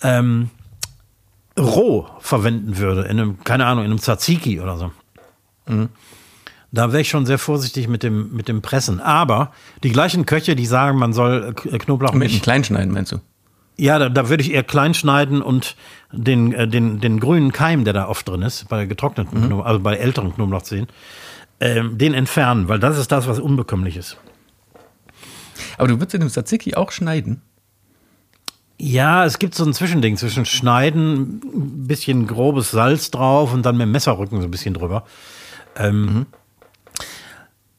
ähm, roh verwenden würde, in einem, keine Ahnung, in einem Tzatziki oder so. Da wäre ich schon sehr vorsichtig mit dem, mit dem Pressen. Aber die gleichen Köche, die sagen, man soll Knoblauch Mit dem. Kleinschneiden, meinst du? Ja, da, da würde ich eher klein schneiden und den, äh, den, den grünen Keim, der da oft drin ist, bei getrockneten Knoblauch, also bei älteren Knoblauchzehen, ähm, den entfernen, weil das ist das, was unbekömmlich ist. Aber du würdest in dem Tzatziki auch schneiden? Ja, es gibt so ein Zwischending zwischen Schneiden, ein bisschen grobes Salz drauf und dann mit dem Messerrücken so ein bisschen drüber. Ähm,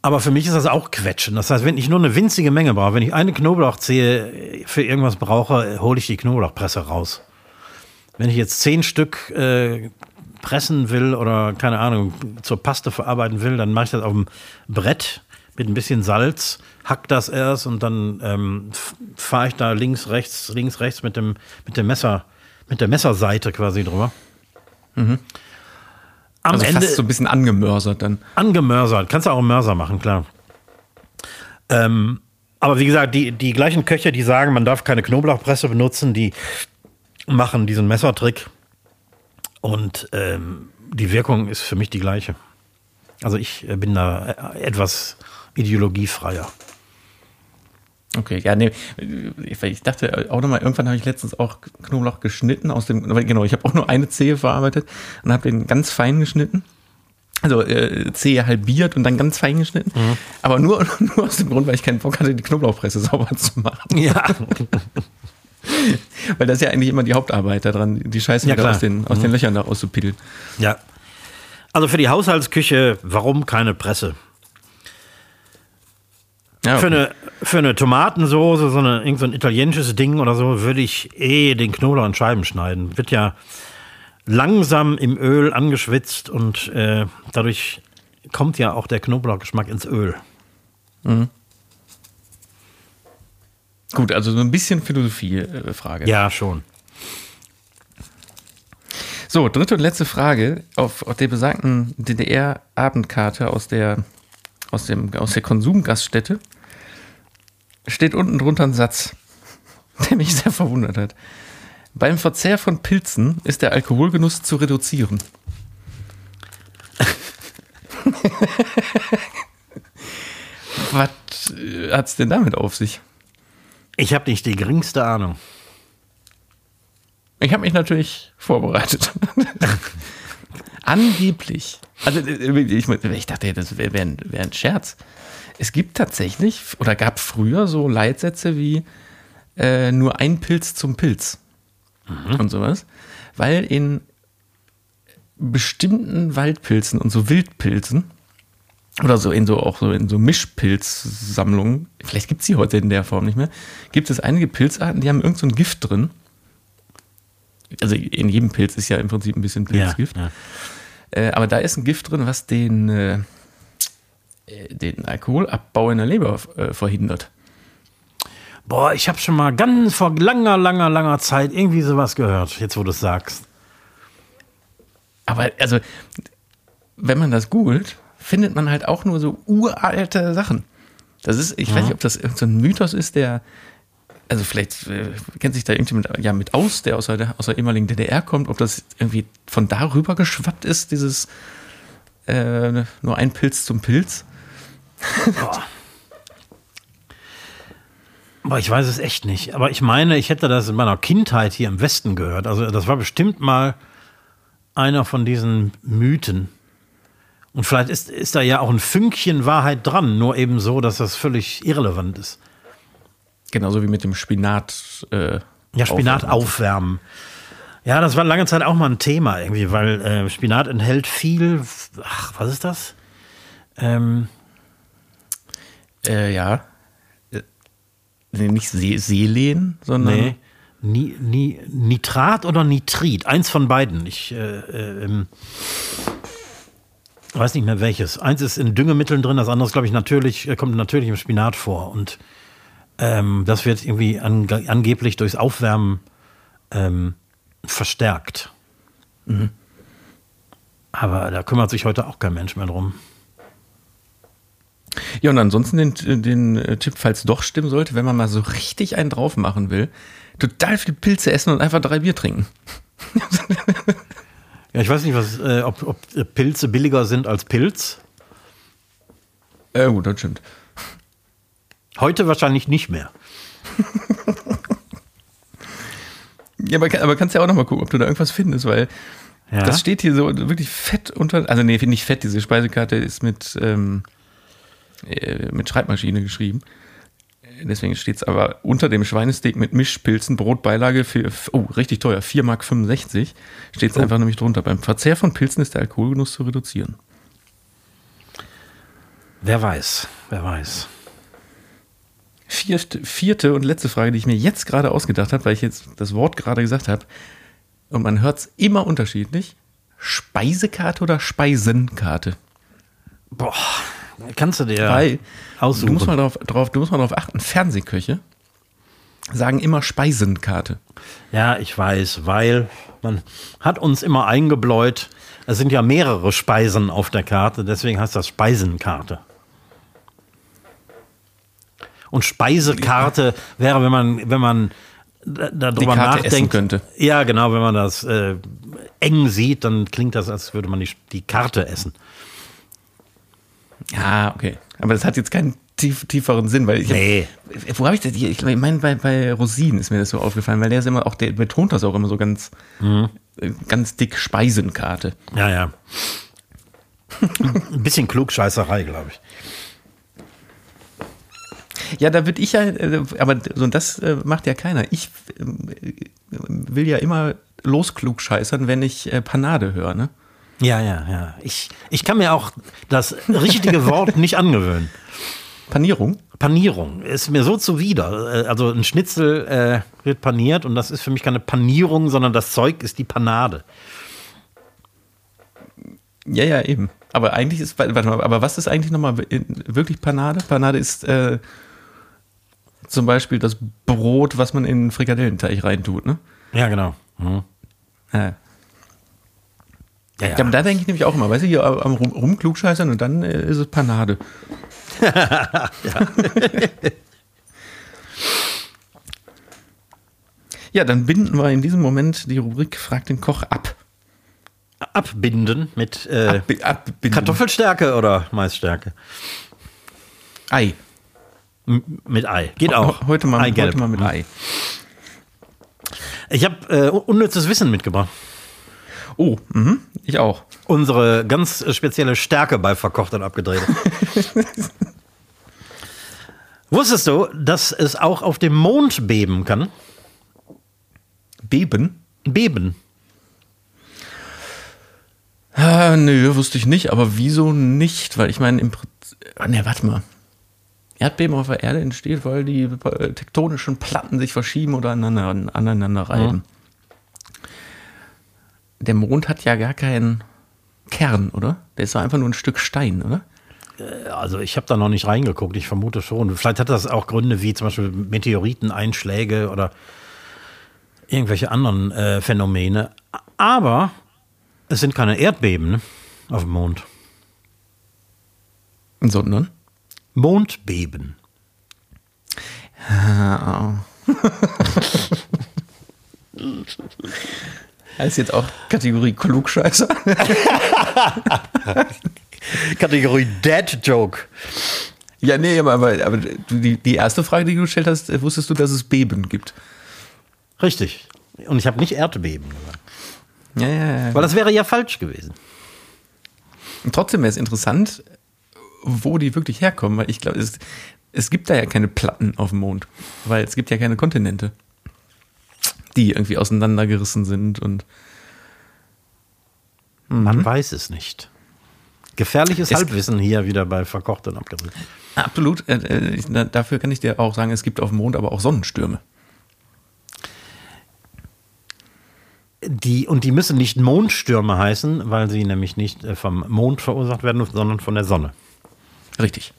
Aber für mich ist das auch Quetschen. Das heißt, wenn ich nur eine winzige Menge brauche, wenn ich eine Knoblauchzehe für irgendwas brauche, hole ich die Knoblauchpresse raus. Wenn ich jetzt zehn Stück äh, pressen will oder keine Ahnung, zur Paste verarbeiten will, dann mache ich das auf dem Brett mit ein bisschen Salz, hack das erst und dann ähm, fahre ich da links, rechts, links, rechts mit dem, mit dem Messer, mit der Messerseite quasi drüber. Am Also Ende fast so ein bisschen angemörsert dann. angemörsert. Kannst du auch im Mörser machen, klar. Ähm, aber wie gesagt, die, die gleichen Köche, die sagen, man darf keine Knoblauchpresse benutzen, die machen diesen Messertrick. Und ähm, die Wirkung ist für mich die gleiche. Also ich äh, bin da äh, etwas ideologiefreier. Okay, ja, nee, ich, ich dachte auch nochmal, irgendwann habe ich letztens auch Knoblauch geschnitten aus dem, weil genau, ich habe auch nur eine Zehe verarbeitet und habe den ganz fein geschnitten. Also äh, Zehe halbiert und dann ganz fein geschnitten. Aber nur, *laughs* nur aus dem Grund, weil ich keinen Bock hatte, die Knoblauchpresse sauber zu machen. Ja. *laughs* Weil das ist ja eigentlich immer die Hauptarbeit daran, die Scheiße Ja, wieder aus den, aus den Löchern da rauszupiddeln. ja. Also für die Haushaltsküche, warum keine Presse? Ja, Für, okay. eine, für eine Tomatensoße, so, eine, irgend so ein italienisches Ding oder so, würde ich eh den Knoblauch in Scheiben schneiden. Wird ja langsam im Öl angeschwitzt und äh, dadurch kommt ja auch der Knoblauchgeschmack ins Öl. Gut, also so ein bisschen Philosophie-Frage. Ja, schon. So, dritte und letzte Frage. Auf, auf der besagten DDR-Abendkarte aus der, aus, dem, aus der Konsumgaststätte steht unten drunter ein Satz, *laughs* der mich sehr verwundert hat. Beim Verzehr von Pilzen ist der Alkoholgenuss zu reduzieren. *laughs* Was hat es denn damit auf sich? Ich habe nicht die geringste Ahnung. Ich habe mich natürlich vorbereitet. *laughs* Angeblich. Also äh, ich, ich dachte, das wäre wär ein, wär ein Scherz. Es gibt tatsächlich oder gab früher so Leitsätze wie äh, nur ein Pilz zum Pilz und sowas, weil in bestimmten Waldpilzen und so Wildpilzen oder so in so auch so in so Mischpilzsammlungen, vielleicht gibt es sie heute in der Form nicht mehr, gibt es einige Pilzarten, die haben irgend so ein Gift drin. Also in jedem Pilz ist ja im Prinzip ein bisschen Pilzgift. ja. Äh, aber da ist ein Gift drin, was den, äh, äh, den Alkoholabbau in der Leber äh, verhindert. Boah, ich habe schon mal ganz vor langer, langer, langer Zeit irgendwie sowas gehört, jetzt wo du es sagst. Aber also, wenn man das googelt, findet man halt auch nur so uralte Sachen. Das ist, ich weiß nicht, ob das irgendein so ein Mythos ist, der, also vielleicht äh, kennt sich da irgendjemand ja mit aus, der aus der, aus der ehemaligen DDR kommt, ob das irgendwie von darüber geschwappt ist, dieses äh, nur ein Pilz zum Pilz. Boah, ich weiß es echt nicht. Aber ich meine, ich hätte das in meiner Kindheit hier im Westen gehört. Also das war bestimmt mal einer von diesen Mythen. Und vielleicht ist, ist da ja auch ein Fünkchen Wahrheit dran, nur eben so, dass das völlig irrelevant ist. Genauso wie mit dem Spinat. Äh, Ja, Spinat aufwärmen. aufwärmen. Ja, das war lange Zeit auch mal ein Thema irgendwie, weil äh, Spinat enthält viel. Ach, was ist das? Ähm, Äh, ja. Äh, nee, nicht See, Seelen, sondern. Nee. Ni, ni, Nitrat oder Nitrit? Eins von beiden. Ich äh, äh, ähm, weiß nicht mehr welches. Eins ist in Düngemitteln drin, das andere ist, glaube ich, natürlich, äh, kommt natürlich im Spinat vor. Und ähm, das wird irgendwie an, angeblich durchs Aufwärmen ähm, verstärkt. Aber da kümmert sich heute auch kein Mensch mehr drum. Ja, und ansonsten den, den äh, Tipp, falls doch stimmen sollte, wenn man mal so richtig einen drauf machen will, total viel Pilze essen und einfach drei Bier trinken. *laughs* Ja, ich weiß nicht, was, äh, ob, ob Pilze billiger sind als Pilz. Ja, gut, das stimmt. Heute wahrscheinlich nicht mehr. *laughs* Ja, aber, aber kannst ja auch noch mal gucken, ob du da irgendwas findest, weil Ja. das steht hier so wirklich fett unter. Also, nee, nicht fett, diese Speisekarte ist mit, ähm, äh, mit Schreibmaschine geschrieben. Deswegen steht es aber unter dem Schweinesteak mit Mischpilzen, Brotbeilage für, oh, richtig teuer, 4,65 Mark. Steht es Oh. einfach nämlich drunter. Beim Verzehr von Pilzen ist der Alkoholgenuss zu reduzieren. Wer weiß, wer weiß. Vierte, vierte und letzte Frage, die ich mir jetzt gerade ausgedacht habe, weil ich jetzt das Wort gerade gesagt habe. Und man hört es immer unterschiedlich. Speisekarte oder Speisenkarte? Boah, kannst du dir Weil aussuchen. du musst mal darauf, drauf, du musst mal darauf achten, Fernsehköche sagen immer Speisenkarte. Ja, ich weiß, weil man hat uns immer eingebläut, es sind ja mehrere Speisen auf der Karte, deswegen heißt das Speisenkarte. Und Speisekarte wäre, wenn man, wenn man da- darüber nachdenkt. könnte. Ja, genau, wenn man das äh, eng sieht, dann klingt das, als würde man die, die Karte essen. Ja, okay. Aber das hat jetzt keinen tief, tieferen Sinn, weil ich. Nee. Wo habe ich das hier? Ich meine, bei, bei Rosinen ist mir das so aufgefallen, weil der ist immer auch, der betont das auch immer so ganz, äh, ganz dick Speisenkarte. Ja, ja. *laughs* Ein bisschen Klugscheißerei, glaube ich. Ja, da würde ich ja, äh, aber so das äh, macht ja keiner. Ich äh, will ja immer losklugscheißern, wenn ich äh, Panade höre, ne? Ja, ja, ja. Ich, ich kann mir auch das richtige Wort *laughs* nicht angewöhnen. Panierung? Panierung ist mir so zuwider. Also ein Schnitzel äh, wird paniert und das ist für mich keine Panierung, sondern das Zeug ist die Panade. Ja, ja, eben. Aber eigentlich ist, warte mal, aber was ist eigentlich nochmal wirklich Panade? Panade ist äh, zum Beispiel das Brot, was man in den Frikadellenteig reintut, ne? Ja, genau. Mhm. Ja. Ja, Ja, aber da denke ich nämlich auch immer, weißt du, hier am Rum, rumklugscheißern und dann äh, ist es Panade. *laughs* ja. dann binden wir in diesem Moment die Rubrik Frag den Koch ab. Abbinden mit äh, Abbi- abbinden. Kartoffelstärke oder Maisstärke. Ei. Mit Ei. Geht auch. Heute mal, Eigelb. heute mal mit Ei. Ich habe äh, unnützes Wissen mitgebracht. Oh, mhm, ich auch. Unsere ganz äh, spezielle Stärke bei verkocht und abgedreht. *laughs* Wusstest du, dass es auch auf dem Mond beben kann? Beben? Beben. Ah, nö, wusste ich nicht, aber wieso nicht? Weil ich meine, im Prinzip. Ah, ne, warte mal. Erdbeben auf der Erde entsteht, weil die äh, tektonischen Platten sich verschieben oder aneinander, aneinander reiben. Der Mond hat ja gar keinen Kern, oder? Der ist doch einfach nur ein Stück Stein, oder? Also ich habe da noch nicht reingeguckt, ich vermute schon. Vielleicht hat das auch Gründe wie zum Beispiel Meteoriteneinschläge oder irgendwelche anderen äh, Phänomene. Aber es sind keine Erdbeben ne? auf dem Mond. Sondern? Mondbeben. *laughs* Das ist jetzt auch Kategorie Klugscheißer. *laughs* Kategorie Dead Joke. ja, nee, aber, aber, aber die, die erste Frage, die du gestellt hast, äh, wusstest du, dass es Beben gibt? Richtig. Und ich habe nicht Erdbeben gesagt. Ja, ja, ja. Weil das wäre ja falsch gewesen. Und trotzdem wäre es interessant, wo die wirklich herkommen, weil ich glaube, es, es gibt da ja keine Platten auf dem Mond, weil es gibt ja keine Kontinente, die irgendwie auseinandergerissen sind und Man weiß es nicht. Gefährliches Es- Halbwissen hier wieder bei Verkocht und Abgerissen. Absolut. Äh, äh, ich, na, dafür kann ich dir auch sagen, es gibt auf dem Mond aber auch Sonnenstürme. Die, und die müssen nicht Mondstürme heißen, weil sie nämlich nicht äh, vom Mond verursacht werden, sondern von der Sonne. Richtig.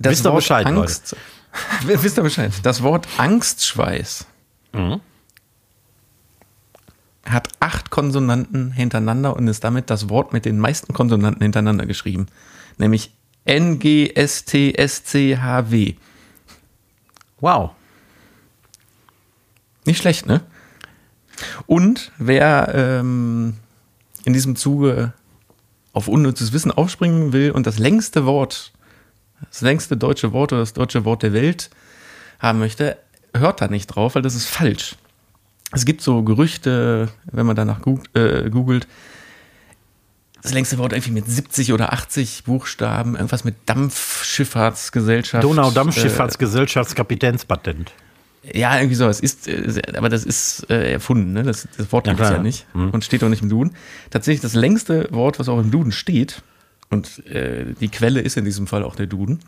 Wisst ihr Bescheid, Angst, *laughs* Wisst ihr Bescheid? Das Wort Angstschweiß Mhm. hat acht Konsonanten hintereinander und ist damit das Wort mit den meisten Konsonanten hintereinander geschrieben. Nämlich N-G-S-T-S-C-H-W. Wow. Nicht schlecht, ne? Und wer ähm, in diesem Zuge auf unnützes Wissen aufspringen will und das längste Wort, das längste deutsche Wort oder das deutsche Wort der Welt haben möchte, hört da nicht drauf, weil das ist falsch. Es gibt so Gerüchte, wenn man danach äh, googelt, das längste Wort irgendwie mit 70 oder 80 Buchstaben, irgendwas mit Dampfschifffahrtsgesellschaft. Donau-Dampfschifffahrtskapitänspatent. Äh, ja, irgendwie sowas. Ist, äh, aber das ist äh, erfunden, ne? Das, das Wort Ja, gibt es ja nicht Mhm. und steht auch nicht im Duden. Tatsächlich das längste Wort, was auch im Duden steht, und äh, die Quelle ist in diesem Fall auch der Duden,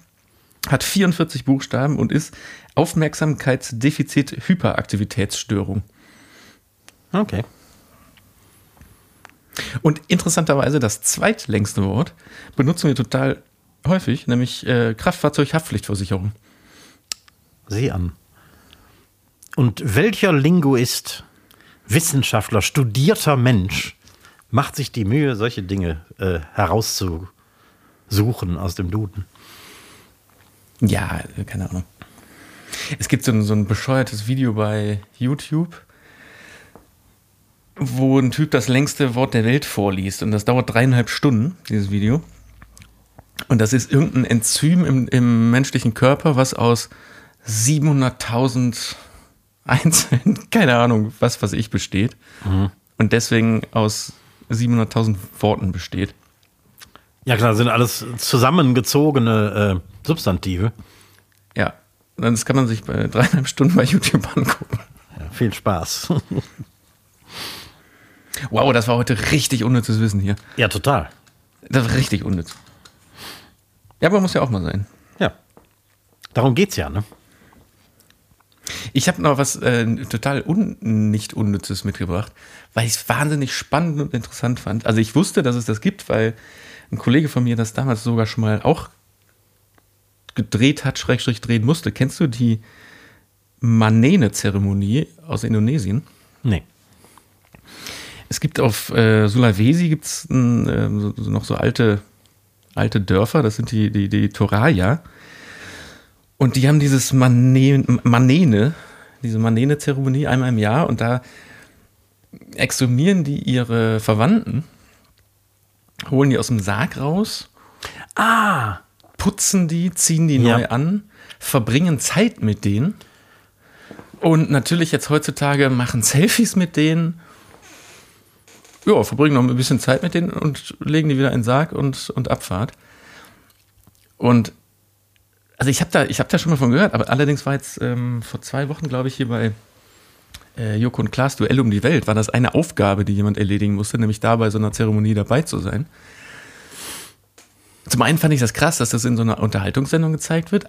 hat 44 Buchstaben und ist Aufmerksamkeitsdefizit-Hyperaktivitätsstörung. Okay. Und interessanterweise das zweitlängste Wort benutzen wir total häufig, nämlich äh, Kraftfahrzeughaftpflichtversicherung. Sieh an. Und welcher Linguist, Wissenschaftler, studierter Mensch macht sich die Mühe, solche Dinge äh, herauszusuchen aus dem Duden? Ja, keine Ahnung. Es gibt so ein, so ein bescheuertes Video bei YouTube, wo ein Typ das längste Wort der Welt vorliest. Und das dauert dreieinhalb Stunden, dieses Video. Und das ist irgendein Enzym im, im menschlichen Körper, was aus 700.000 Einzelnen, *laughs* keine Ahnung, was, was ich besteht. Und deswegen aus 700.000 Worten besteht. Ja klar, sind alles zusammengezogene äh, Substantive. Ja, das kann man sich bei dreieinhalb Stunden bei YouTube angucken. Ja, viel Spaß. *laughs* Wow, das war heute richtig unnützes Wissen hier. ja, total. Das war richtig unnütz. Ja, aber muss ja auch mal sein. Ja. Darum geht's ja, ne? Ich habe noch was äh, total un nicht unnützes mitgebracht, weil ich es wahnsinnig spannend und interessant fand. Also ich wusste, dass es das gibt, weil ein Kollege von mir das damals sogar schon mal auch gedreht hat, Schrägstrich drehen musste. Kennst du die Manene-Zeremonie aus Indonesien? Nee. Es gibt auf äh, Sulawesi gibt's ähm, so, so noch so alte, alte Dörfer, das sind die, die, die Toraya. Und die haben dieses Mane, Manene, diese Manene-Zeremonie einmal im Jahr und da exhumieren die ihre Verwandten, holen die aus dem Sarg raus, Ah, putzen die, ziehen die Ja. neu an, verbringen Zeit mit denen und natürlich jetzt heutzutage machen Selfies mit denen. Ja, verbringen noch ein bisschen Zeit mit denen und legen die wieder in den Sarg und, und Abfahrt. Und also ich habe da, ich hab da schon mal von gehört, aber allerdings war jetzt ähm, vor zwei Wochen, glaube ich, hier bei äh, Joko und Klaas Duell um die Welt, war das eine Aufgabe, die jemand erledigen musste, nämlich da bei so einer Zeremonie dabei zu sein. Zum einen fand ich das krass, dass das in so einer Unterhaltungssendung gezeigt wird.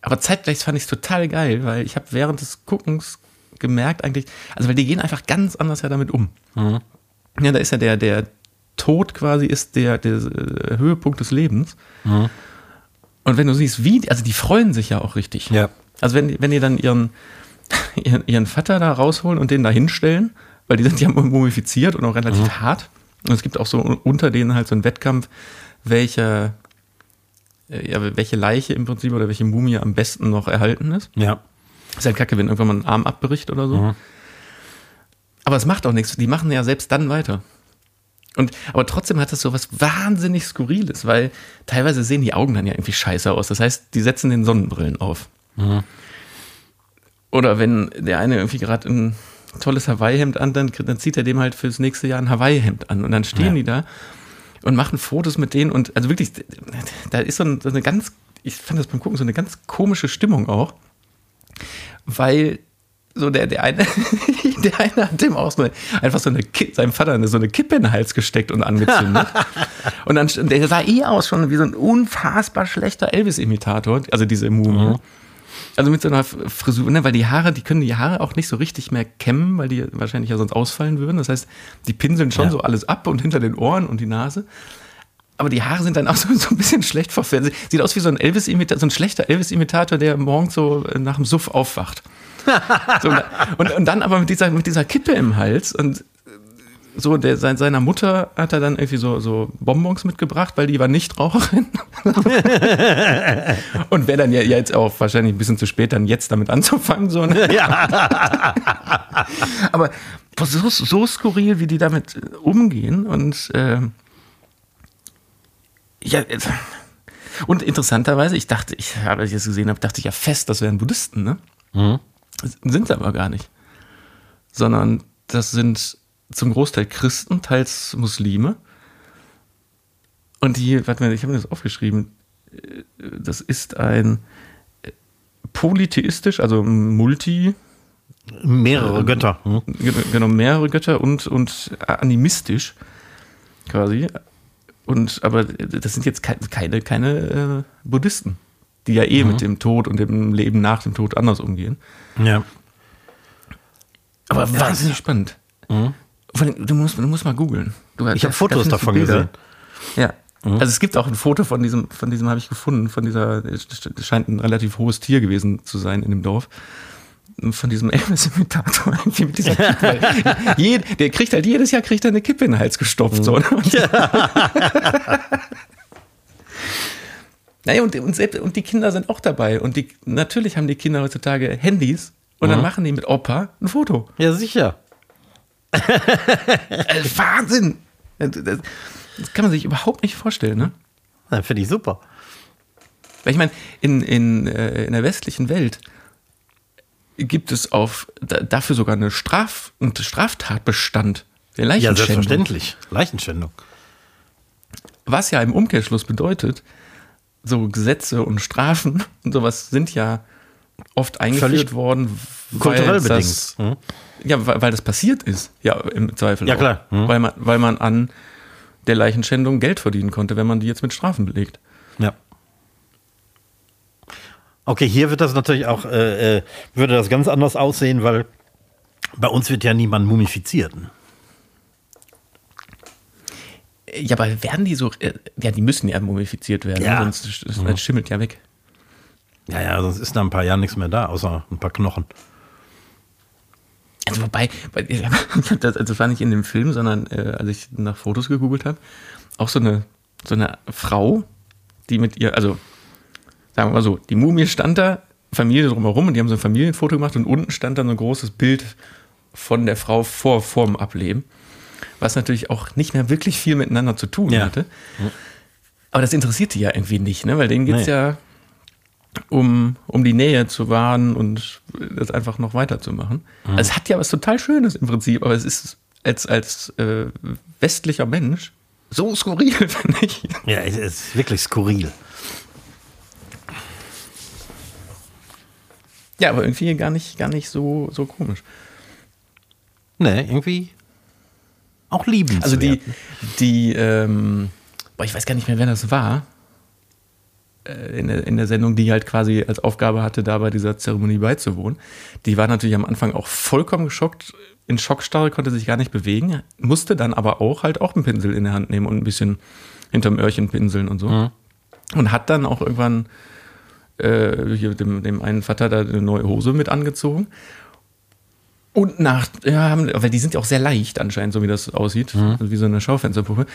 Aber zeitgleich fand ich es total geil, weil ich habe während des Guckens gemerkt eigentlich, also weil die gehen einfach ganz anders ja damit um. Ja, da ist ja der, der Tod quasi ist der, der äh, Höhepunkt des Lebens. Und wenn du siehst, wie, also die freuen sich ja auch richtig. Ja. Also wenn, die- wenn die dann ihren, *laughs* ihren, ihren Vater da rausholen und den da hinstellen, weil die sind ja mumifiziert und auch relativ hart. Und es gibt auch so unter denen halt so einen Wettkampf, welche, äh, ja, welche Leiche im Prinzip oder welche Mumie am besten noch erhalten ist. ja. Ist halt kacke, wenn irgendwann mal ein Arm abbricht oder so. Aber es macht auch nichts. Die machen ja selbst dann weiter. Und, aber trotzdem hat das so was wahnsinnig Skurriles, weil teilweise sehen die Augen dann ja irgendwie scheiße aus. Das heißt, die setzen den Sonnenbrillen auf. Oder wenn der eine irgendwie gerade ein tolles Hawaii-Hemd an, dann, dann zieht er dem halt fürs nächste Jahr ein Hawaii-Hemd an. Und dann stehen Ja. die da und machen Fotos mit denen. Und also wirklich, da ist so eine ganz, ich fand das beim Gucken so eine ganz komische Stimmung auch weil so der, der eine, *laughs* der eine hat dem auch so eine, einfach so eine, seinem Vater eine, so eine Kippe in den Hals gesteckt und angezündet. *laughs* und dann, der sah eh aus schon wie so ein unfassbar schlechter Elvis-Imitator, also diese Mumie. Mhm. Also mit so einer Frisur, ne, weil die Haare, die können die Haare auch nicht so richtig mehr kämmen, weil die wahrscheinlich ja sonst ausfallen würden. Das heißt, die pinseln schon ja. so alles ab und hinter den Ohren und die Nase. Aber die Haare sind dann auch so, so ein bisschen schlecht verfärbt. Sieht aus wie so ein Elvis-Imitator, so ein schlechter Elvis-Imitator, der morgens so nach dem Suff aufwacht. So, und, und dann aber mit dieser, mit dieser Kippe im Hals und so der, sein, seiner Mutter hat er dann irgendwie so, so Bonbons mitgebracht, weil die war nicht Raucherin. *laughs* und wäre dann ja jetzt auch wahrscheinlich ein bisschen zu spät, dann jetzt damit anzufangen. So, ne? ja. Aber so, so skurril, wie die damit umgehen und äh, ja, und interessanterweise, ich dachte, ich habe das gesehen habe, dachte ich ja fest, das wären Buddhisten, ne? Mhm. Sind sie aber gar nicht. Sondern das sind zum Großteil Christen, teils Muslime. Und die, warte mal, ich habe mir das aufgeschrieben. Das ist ein polytheistisch, also multi. Mehrere äh, Götter. Hm? Genau, mehrere Götter und, und animistisch quasi. Und, aber das sind jetzt keine, keine äh, Buddhisten, die ja eh mhm. mit dem Tod und dem Leben nach dem Tod anders umgehen. Ja. Aber ja, wahnsinnig spannend. Mhm. Du musst, du musst mal googeln. Ich habe Fotos davon gesehen. Ja. Mhm. Also es gibt auch ein Foto von diesem, von diesem habe ich gefunden, von dieser, es scheint ein relativ hohes Tier gewesen zu sein in dem Dorf. Von diesem *laughs* Elvis-Imitator, mit dieser Kippe. Jed, der kriegt halt jedes Jahr kriegt er eine Kippe in den Hals gestopft. So. Ne? Ja. *laughs* naja, und, und, selbst, und die Kinder sind auch dabei. Und die, natürlich haben die Kinder heutzutage Handys und mhm. dann machen die mit Opa ein Foto. Ja, sicher. Äh, Wahnsinn! Das, das, kann man sich überhaupt nicht vorstellen, ne? Ja, Finde ich super. Weil ich meine, in, in, äh, in der westlichen Welt gibt es auf, dafür sogar eine Straf, einen Straftatbestand der Leichenschändung. Ja, selbstverständlich. Leichenschändung. Was ja im Umkehrschluss bedeutet, so Gesetze und Strafen und sowas sind ja oft eingeführt Völlig worden, kulturell bedingt. Das, mhm. Ja, weil, weil, das passiert ist, ja, im Zweifel. Ja, klar. Mhm. Weil, man, weil man an der Leichenschändung Geld verdienen konnte, wenn man die jetzt mit Strafen belegt. Ja. Okay, hier wird das natürlich auch, äh, äh würde das ganz anders aussehen, weil bei uns wird ja niemand mumifiziert. Ja, aber werden die so, äh, ja, die müssen ja mumifiziert werden, ja. sonst mhm. schimmelt ja weg. Ja, ja, sonst ist nach ein paar Jahren nichts mehr da, außer ein paar Knochen. Also wobei, *laughs* das, also war nicht in dem Film, sondern äh, als ich nach Fotos gegoogelt habe, auch so eine, so eine Frau, die mit ihr, also sagen wir mal so, die Mumie stand da, Familie drumherum und die haben so ein Familienfoto gemacht und unten stand dann so ein großes Bild von der Frau vor vorm Ableben, was natürlich auch nicht mehr wirklich viel miteinander zu tun ja. hatte. Aber das interessiert die ja irgendwie nicht, ne? weil denen geht es nee. ja um, um die Nähe zu wahren und das einfach noch weiterzumachen. Mhm. Also es hat ja was total Schönes im Prinzip, aber es ist als, als äh, westlicher Mensch so skurril, *laughs* finde ich. Ja, es ist wirklich skurril. Ja, aber irgendwie gar nicht, gar nicht so, so komisch. Nee, irgendwie auch liebenswert. Also die, die ähm, boah, ich weiß gar nicht mehr, wer das war. Äh, in der, in der Sendung, die halt quasi als Aufgabe hatte, da bei dieser Zeremonie beizuwohnen. Die war natürlich am Anfang auch vollkommen geschockt, in Schockstarre, konnte sich gar nicht bewegen, musste dann aber auch halt auch einen Pinsel in der Hand nehmen und ein bisschen hinterm Öhrchen pinseln und so. Mhm. Und hat dann auch irgendwann äh, hier dem, dem einen Vater da eine neue Hose mit angezogen. Und nach, ja, weil die sind ja auch sehr leicht anscheinend, so wie das aussieht, mhm. also wie so eine Schaufensterpuppe,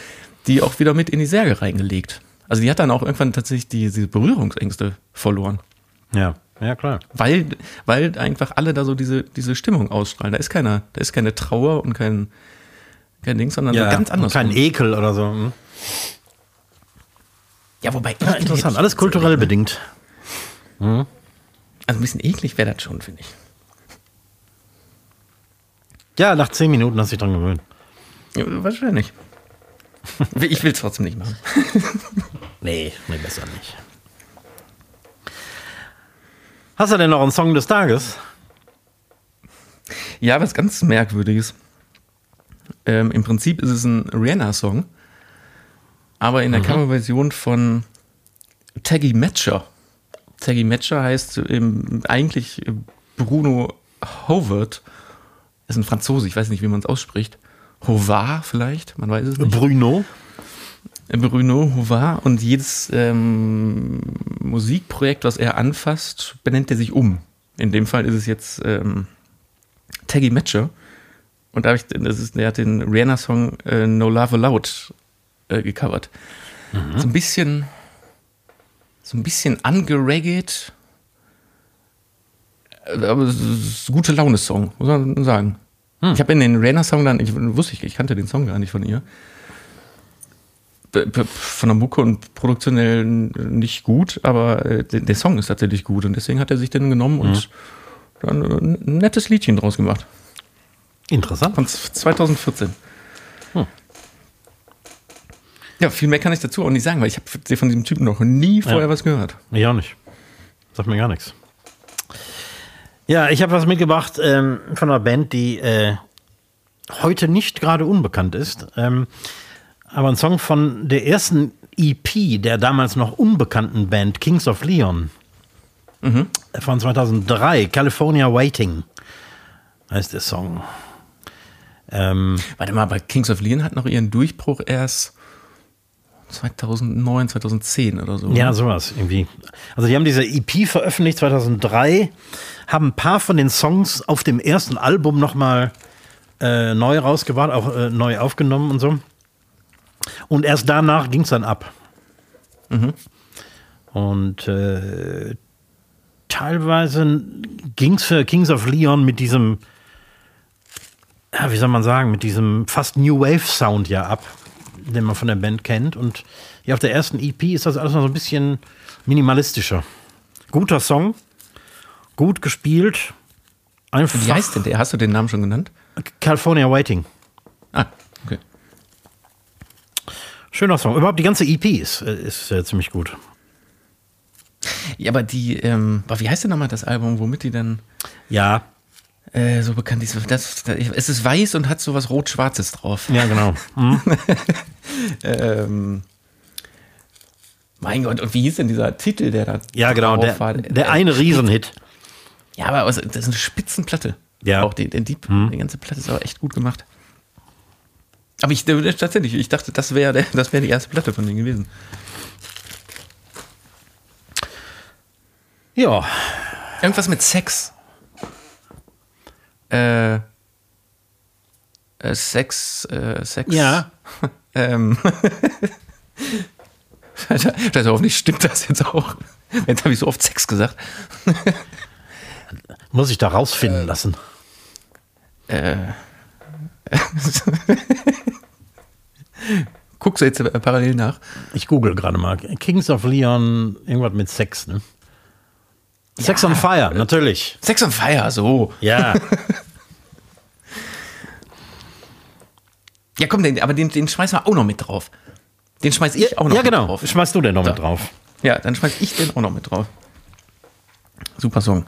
die auch wieder mit in die Särge reingelegt. Also die hat dann auch irgendwann tatsächlich die, diese Berührungsängste verloren. Ja, ja klar. Weil, weil einfach alle da so diese, diese Stimmung ausstrahlen. Da ist keine, da ist keine Trauer und kein, kein Ding, sondern ja, ganz anders. Kein Ekel oder so. Hm? Ja, wobei. Ja, interessant, alles kulturell ne? bedingt. Hm? Also ein bisschen eklig wäre das schon, finde ich. Ja, nach zehn Minuten hast du dich dran gewöhnt. Ja, wahrscheinlich. *laughs* Ich will es trotzdem nicht machen. *laughs* nee, nee, besser nicht. Hast du denn noch einen Song des Tages? Ja, was ganz Merkwürdiges. Ähm, Im Prinzip ist es ein Rihanna-Song, aber in der Coverversion von Taggy Matcher. Taggy Matcher heißt eigentlich Bruno Howard. Ist ein Franzose, ich weiß nicht, wie man es ausspricht. Hovar vielleicht, man weiß es nicht. Bruno. Bruno Hovar und jedes ähm, Musikprojekt, was er anfasst, benennt er sich um. In dem Fall ist es jetzt ähm, Taggy Matcher. Und da habe ich, das ist, er hat den Rihanna-Song äh, No Love Allowed äh, gecovert. So ein bisschen, so ein bisschen angeregget. Äh, Aber es ist ein gute Laune-Song, muss man sagen. Ich habe in den Rihanna-Song dann, ich wusste ich, ich kannte den Song gar nicht von ihr. Von der Mucke und produktionell nicht gut, aber äh, der Song ist tatsächlich gut und deswegen hat er sich den genommen und dann äh, ein nettes Liedchen draus gemacht. Interessant. Von z- 2014. Ja, viel mehr kann ich dazu auch nicht sagen, weil ich habe von diesem Typen noch nie vorher was gehört. Ich auch nicht. Sagt mir gar nichts. Ja, ich habe was mitgebracht ähm, von einer Band, die äh, heute nicht gerade unbekannt ist. Ähm, aber ein Song von der ersten EP der damals noch unbekannten Band Kings of Leon. Von 2003, California Waiting heißt der Song. Ähm, Warte mal, aber Kings of Leon hat noch ihren Durchbruch erst 2009, 2010 oder so. Ja, sowas irgendwie. Also die haben diese EP veröffentlicht 2003, haben ein paar von den Songs auf dem ersten Album nochmal äh, neu rausgebracht, auch äh, neu aufgenommen und so. Und erst danach ging es dann ab. Und äh, teilweise ging es für Kings of Leon mit diesem, ja, wie soll man sagen, mit diesem fast New Wave Sound ja ab, den man von der Band kennt. Und ja, auf der ersten EP ist das alles noch so ein bisschen minimalistischer. Guter Song, gut gespielt. Einfach Wie heißt denn der? Hast du den Namen schon genannt? California Waiting. Ah, okay. Schöner Song. Überhaupt die ganze EP ist, äh, ist äh, ziemlich gut. Ja, aber die, ähm, wie heißt denn nochmal das Album, womit die dann Ja, äh, so bekannt ist? Das, das, es ist weiß und hat so was Rot-Schwarzes drauf. ja, genau. Mhm. *laughs* Ähm, mein Gott, und wie hieß denn dieser Titel, der da Ja, genau. Der, war? der eine Riesenhit. Ja, aber das ist eine Spitzenplatte. Ja. Auch die, die, die, die ganze Platte ist aber echt gut gemacht. Aber ich äh, tatsächlich, ich dachte, das wäre das wäre die erste Platte von denen gewesen. Ja, Irgendwas mit Sex. Äh, äh Sex, äh, Sex. Ja. *laughs* ähm. *laughs* Scheiße, hoffentlich stimmt das jetzt auch. Jetzt habe ich so oft Sex gesagt. *laughs* muss ich da rausfinden lassen. Äh. Guckst du jetzt äh, parallel nach? Ich google gerade mal. Kings of Leon, irgendwas mit Sex, ne? Sex on Fire, natürlich. Sex on Fire, so. Ja. *laughs* Ja, komm, den, aber den, den schmeißen wir auch noch mit drauf. Den schmeiß ich auch noch ja, mit genau. drauf. Schmeißt du denn noch Da. mit drauf? Ja, dann schmeiß ich den auch noch mit drauf. Super Song.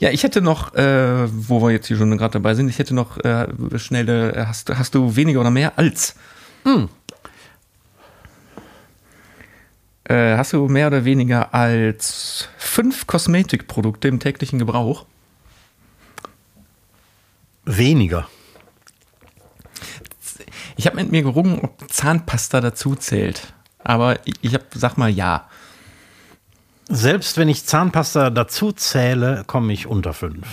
Ja, ich hätte noch, äh, wo wir jetzt hier schon gerade dabei sind, ich hätte noch äh, schnell, äh, hast, hast du weniger oder mehr als? Äh, hast du mehr oder weniger als fünf Kosmetikprodukte im täglichen Gebrauch? Weniger. Ich habe mit mir gerungen, ob Zahnpasta dazu zählt. Aber ich, hab, sag mal ja. Selbst wenn ich Zahnpasta dazu zähle, komme ich unter fünf.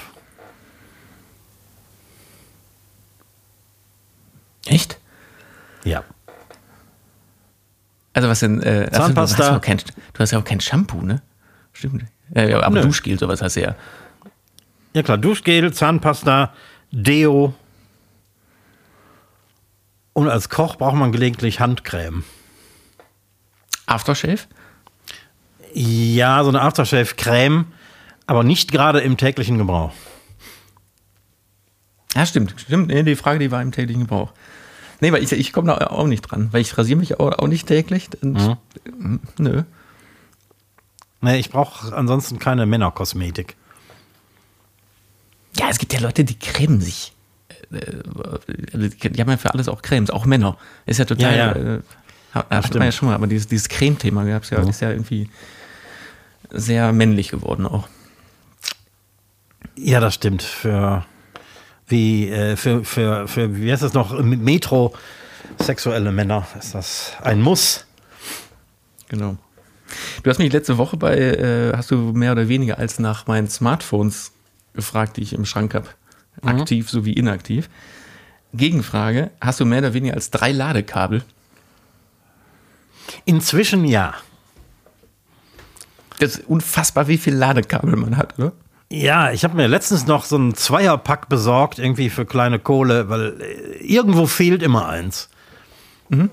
Echt? Ja. Also was denn? Äh, ach so, Zahnpasta. Du hast, ja auch kein, du hast ja auch kein Shampoo, ne? Stimmt. Äh, aber Nö. Duschgel, sowas hast du ja. Ja klar, Duschgel, Zahnpasta, Deo. Und als Koch braucht man gelegentlich Handcreme. Aftershave? Ja, so eine Aftershave-Creme, aber nicht gerade im täglichen Gebrauch. Ja, stimmt. Stimmt. Die Frage, die war im täglichen Gebrauch. Nee, weil ich, ich komme da auch nicht dran, weil ich rasiere mich auch, auch nicht täglich. Mhm. Nö. Nee, ich brauche ansonsten keine Männerkosmetik. Ja, es gibt ja Leute, die cremen sich. Äh, äh, Die haben ja für alles auch Cremes, auch Männer. Ist ja total. Ja, ja. Äh, hat man ja schon mal, aber dieses, dieses Creme-Thema gab es ja, ist ja irgendwie sehr männlich geworden auch. Ja, das stimmt. Für wie äh, für, für, für wie heißt das noch? Metrosexuelle Männer ist das ein Muss. Genau. Du hast mich letzte Woche bei, äh, hast du mehr oder weniger als nach meinen Smartphones gefragt, die ich im Schrank habe. Aktiv sowie inaktiv. Gegenfrage, hast du mehr oder weniger als drei Ladekabel? Inzwischen ja. Das ist unfassbar, wie viel Ladekabel man hat, oder? Ja, ich habe mir letztens noch so einen Zweierpack besorgt, irgendwie für kleine Kohle, weil äh, irgendwo fehlt immer eins. Und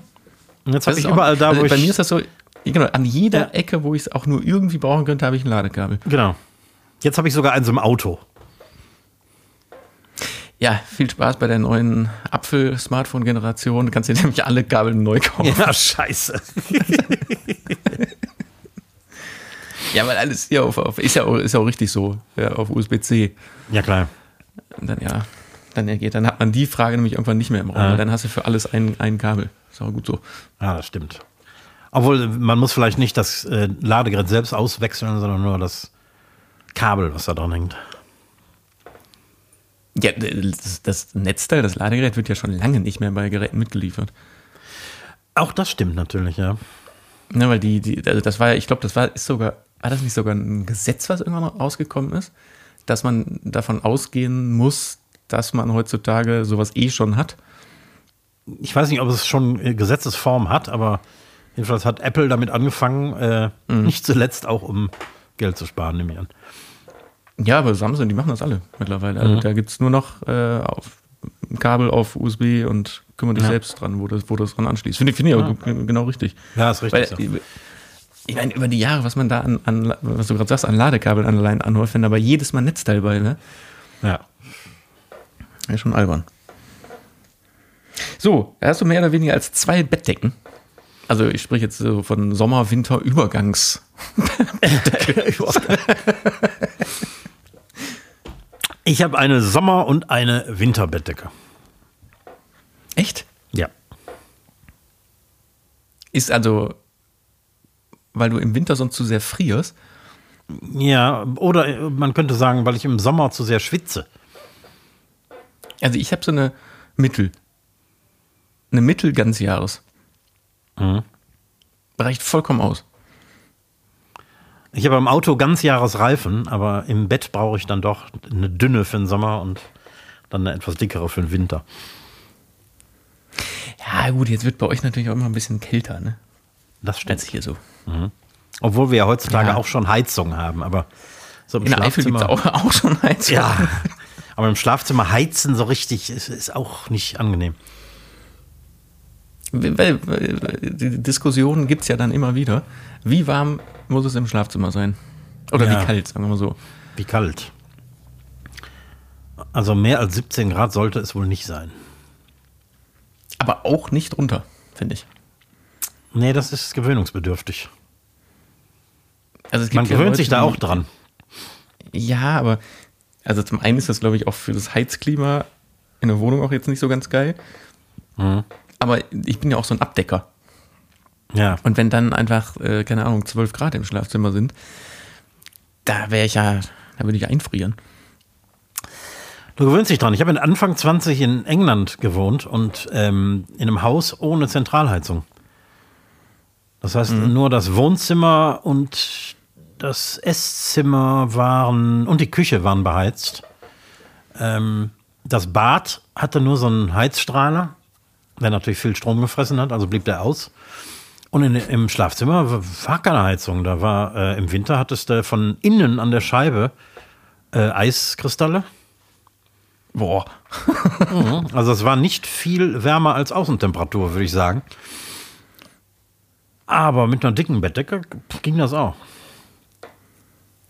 jetzt habe ich ist auch- überall da, also wo Bei ich. mir ist das so, genau, an jeder Ja. Ecke, wo ich es auch nur irgendwie brauchen könnte, habe ich ein Ladekabel. genau. Jetzt habe ich sogar eins im Auto. Ja, viel Spaß bei der neuen Apfel-Smartphone-Generation. Du kannst dir nämlich alle Kabel neu kaufen. Ja, scheiße. *laughs* Ja, weil alles hier auf, auf ist, ja auch, ist ja auch richtig so, ja, auf USB-C. Ja, klar. Und Dann ja, dann ja geht, dann hat man die Frage nämlich irgendwann nicht mehr im Raum. Weil Dann hast du für alles ein, ein Kabel. Ist auch gut so. Ja, das stimmt. Obwohl, man muss vielleicht nicht das äh, Ladegerät selbst auswechseln, sondern nur das Kabel, was da dran hängt. Ja, das, das Netzteil, das Ladegerät wird ja schon lange nicht mehr bei Geräten mitgeliefert. Auch das stimmt natürlich, ja. Ne, weil die, die, also das war ja, ich glaube, das war, ist sogar, war das nicht sogar ein Gesetz, was irgendwann rausgekommen ist, dass man davon ausgehen muss, dass man heutzutage sowas eh schon hat. Ich weiß nicht, ob es schon äh, Gesetzesform hat, aber jedenfalls hat Apple damit angefangen, äh, nicht zuletzt auch um Geld zu sparen, nehme ich an. Ja, aber Samsung, die machen das alle mittlerweile. Also da gibt es nur noch äh, auf, Kabel auf USB und kümmere dich Ja. selbst dran, wo das, wo das dran anschließt. Finde ich, finde ich auch genau richtig. Ja, ist richtig. Weil, so. Ich meine, über die Jahre, was man da an, an was du gerade sagst, an Ladekabeln allein anhäuft, wenn aber jedes Mal Netzteil bei, ne? Ja. Ja, schon albern. So, da hast du mehr oder weniger als zwei Bettdecken. Also ich spreche jetzt so von Sommer, Winter, Übergangs. *laughs* Ich habe eine Sommer- und eine Winterbettdecke. Echt? Ja. Ist also, weil du im Winter sonst zu sehr frierst. Ja, oder äh, man könnte sagen, weil ich im Sommer zu sehr schwitze. Also ich habe so eine Mittel. Eine Mittel ganzjahres. Reicht vollkommen aus. Ich habe im Auto Ganzjahresreifen, aber im Bett brauche ich dann doch eine dünne für den Sommer und dann eine etwas dickere für den Winter. Ja, gut, jetzt wird bei euch natürlich auch immer ein bisschen kälter, ne? Das Als stimmt. hier so. Obwohl wir ja heutzutage Ja. auch schon Heizung haben, aber so im In der Eifel Schlafzimmer. auch, *laughs* auch schon Heizung. Ja, aber im Schlafzimmer heizen so richtig ist, ist auch nicht angenehm. Weil, weil, die Diskussionen gibt es ja dann immer wieder. Wie warm muss es im Schlafzimmer sein? Oder Ja. wie kalt, sagen wir mal so. Wie kalt. Also mehr als 17 Grad sollte es wohl nicht sein. Aber auch nicht runter, finde ich. Nee, das ist gewöhnungsbedürftig. Also Man gewöhnt Leute, sich da auch dran. Ja, aber also zum einen ist das, glaube ich, auch für das Heizklima in der Wohnung auch jetzt nicht so ganz geil. Mhm. Aber ich bin ja auch so ein Abdecker. Ja. Und wenn dann einfach, äh, keine Ahnung, 12 Grad im Schlafzimmer sind, da wäre ich ja, da würde ich einfrieren. Du gewöhnst dich dran. Ich habe in Anfang 20 in England gewohnt und ähm, in einem Haus ohne Zentralheizung. Das heißt, nur das Wohnzimmer und das Esszimmer waren und die Küche waren beheizt. Ähm, das Bad hatte nur so einen Heizstrahler, der natürlich viel Strom gefressen hat, also blieb der aus. Und in, im Schlafzimmer war keine Heizung. Da war äh, im Winter hattest du von innen an der Scheibe äh, Eiskristalle. Boah. Also es war nicht viel wärmer als Außentemperatur, würde ich sagen. Aber mit einer dicken Bettdecke ging das auch.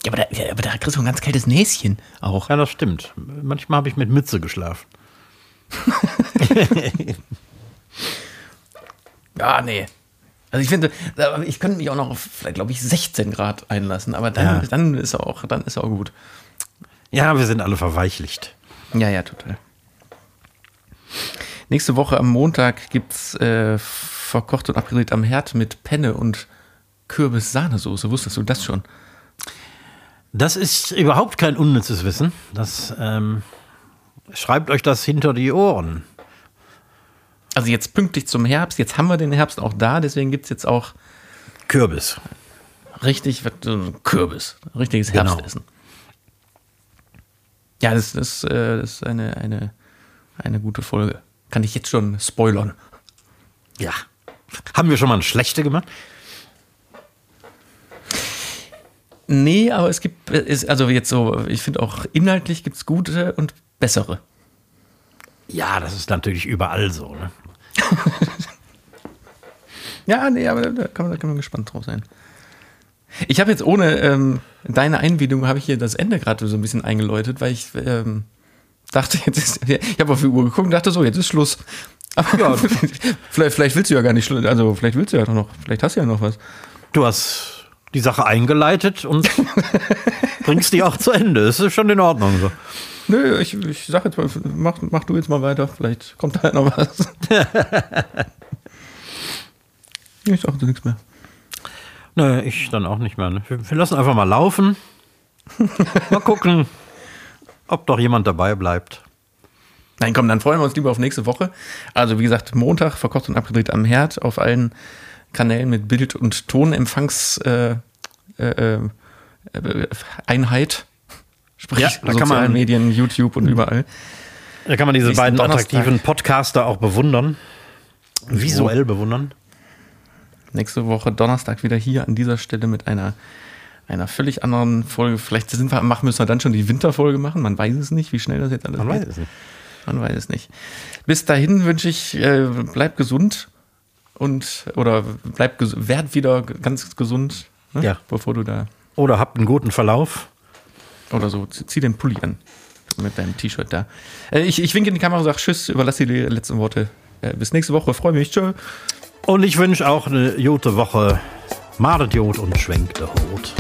Ja, aber da, ja, aber da kriegst du ein ganz kaltes Näschen auch. Ja, das stimmt. Manchmal habe ich mit Mütze geschlafen. *laughs* Ja, nee. Also ich finde, ich könnte mich auch noch auf, vielleicht glaube ich, 16 Grad einlassen, aber dann, Ja. dann ist er auch, dann ist er auch gut. Ja, wir sind alle verweichlicht. Ja, ja, total. Nächste Woche am Montag gibt's äh, verkocht und abgedreht am Herd mit Penne und Kürbis-Sahnesoße. Wusstest du das schon? Das ist überhaupt kein unnützes Wissen. Das ähm, schreibt euch das hinter die Ohren. Also jetzt pünktlich zum Herbst. Jetzt haben wir den Herbst auch da. Deswegen gibt's jetzt auch Kürbis. richtig Kürbis. Richtiges Genau. Herbstessen. Ja, das, das, äh, das ist eine, eine, eine gute Folge. Kann ich jetzt schon spoilern. Ja. Haben wir schon mal eine schlechte gemacht? Nee, aber es gibt, ist, also jetzt so, ich finde auch inhaltlich gibt's gute und bessere. Ja, das ist natürlich überall so. Ne? *laughs* Ja, nee, aber da kann man, da kann man gespannt drauf sein. Ich habe jetzt ohne ähm, deine Einwilligung habe ich hier das Ende gerade so ein bisschen eingeläutet, weil ich ähm, dachte, *laughs* jetzt ist, ich habe auf die Uhr geguckt und dachte so, jetzt ist Schluss. Aber Ja. *laughs* vielleicht, vielleicht willst du ja gar nicht, Schluss- also vielleicht willst du ja doch noch, vielleicht hast du ja noch was. Du hast die Sache eingeleitet und *laughs* bringst die auch zu Ende. Das ist schon in Ordnung so. Nö, ich, ich sag jetzt mal, mach, mach du jetzt mal weiter, vielleicht kommt da halt noch was. ich sag nichts mehr. Nö, ich dann auch nicht mehr. Ne? Wir lassen einfach mal laufen. Mal gucken, ob doch jemand dabei bleibt. Nein, komm, dann freuen wir uns lieber auf nächste Woche. Also, wie gesagt, Montag verkocht und abgedreht am Herd auf allen Kanälen mit Bild- und Tonempfangseinheit. Äh, äh, äh. Sprich, Ja, da kann sozialen man- Medien, YouTube und überall. Da kann man diese Nächsten beiden Donnerstag. attraktiven Podcaster auch bewundern. Visuell bewundern. Nächste Woche Donnerstag wieder hier an dieser Stelle mit einer, einer völlig anderen Folge. Vielleicht sind wir, machen, müssen wir dann schon die Winterfolge machen. Man weiß es nicht, wie schnell das jetzt alles Man geht. weiß es nicht. Man weiß es nicht. Bis dahin wünsche ich, äh, bleib gesund und oder bleib werd wieder ganz gesund, ne? Ja. bevor du da Oder habt einen guten Verlauf. oder so zieh zieh den Pulli an mit deinem T-Shirt da. Äh, ich, ich winke in die Kamera und sage Tschüss, überlasse dir die letzten Worte. Äh, bis nächste Woche, freue mich. Tschö. Und ich wünsche auch eine gute Woche. Jod und schwenkt der Hut.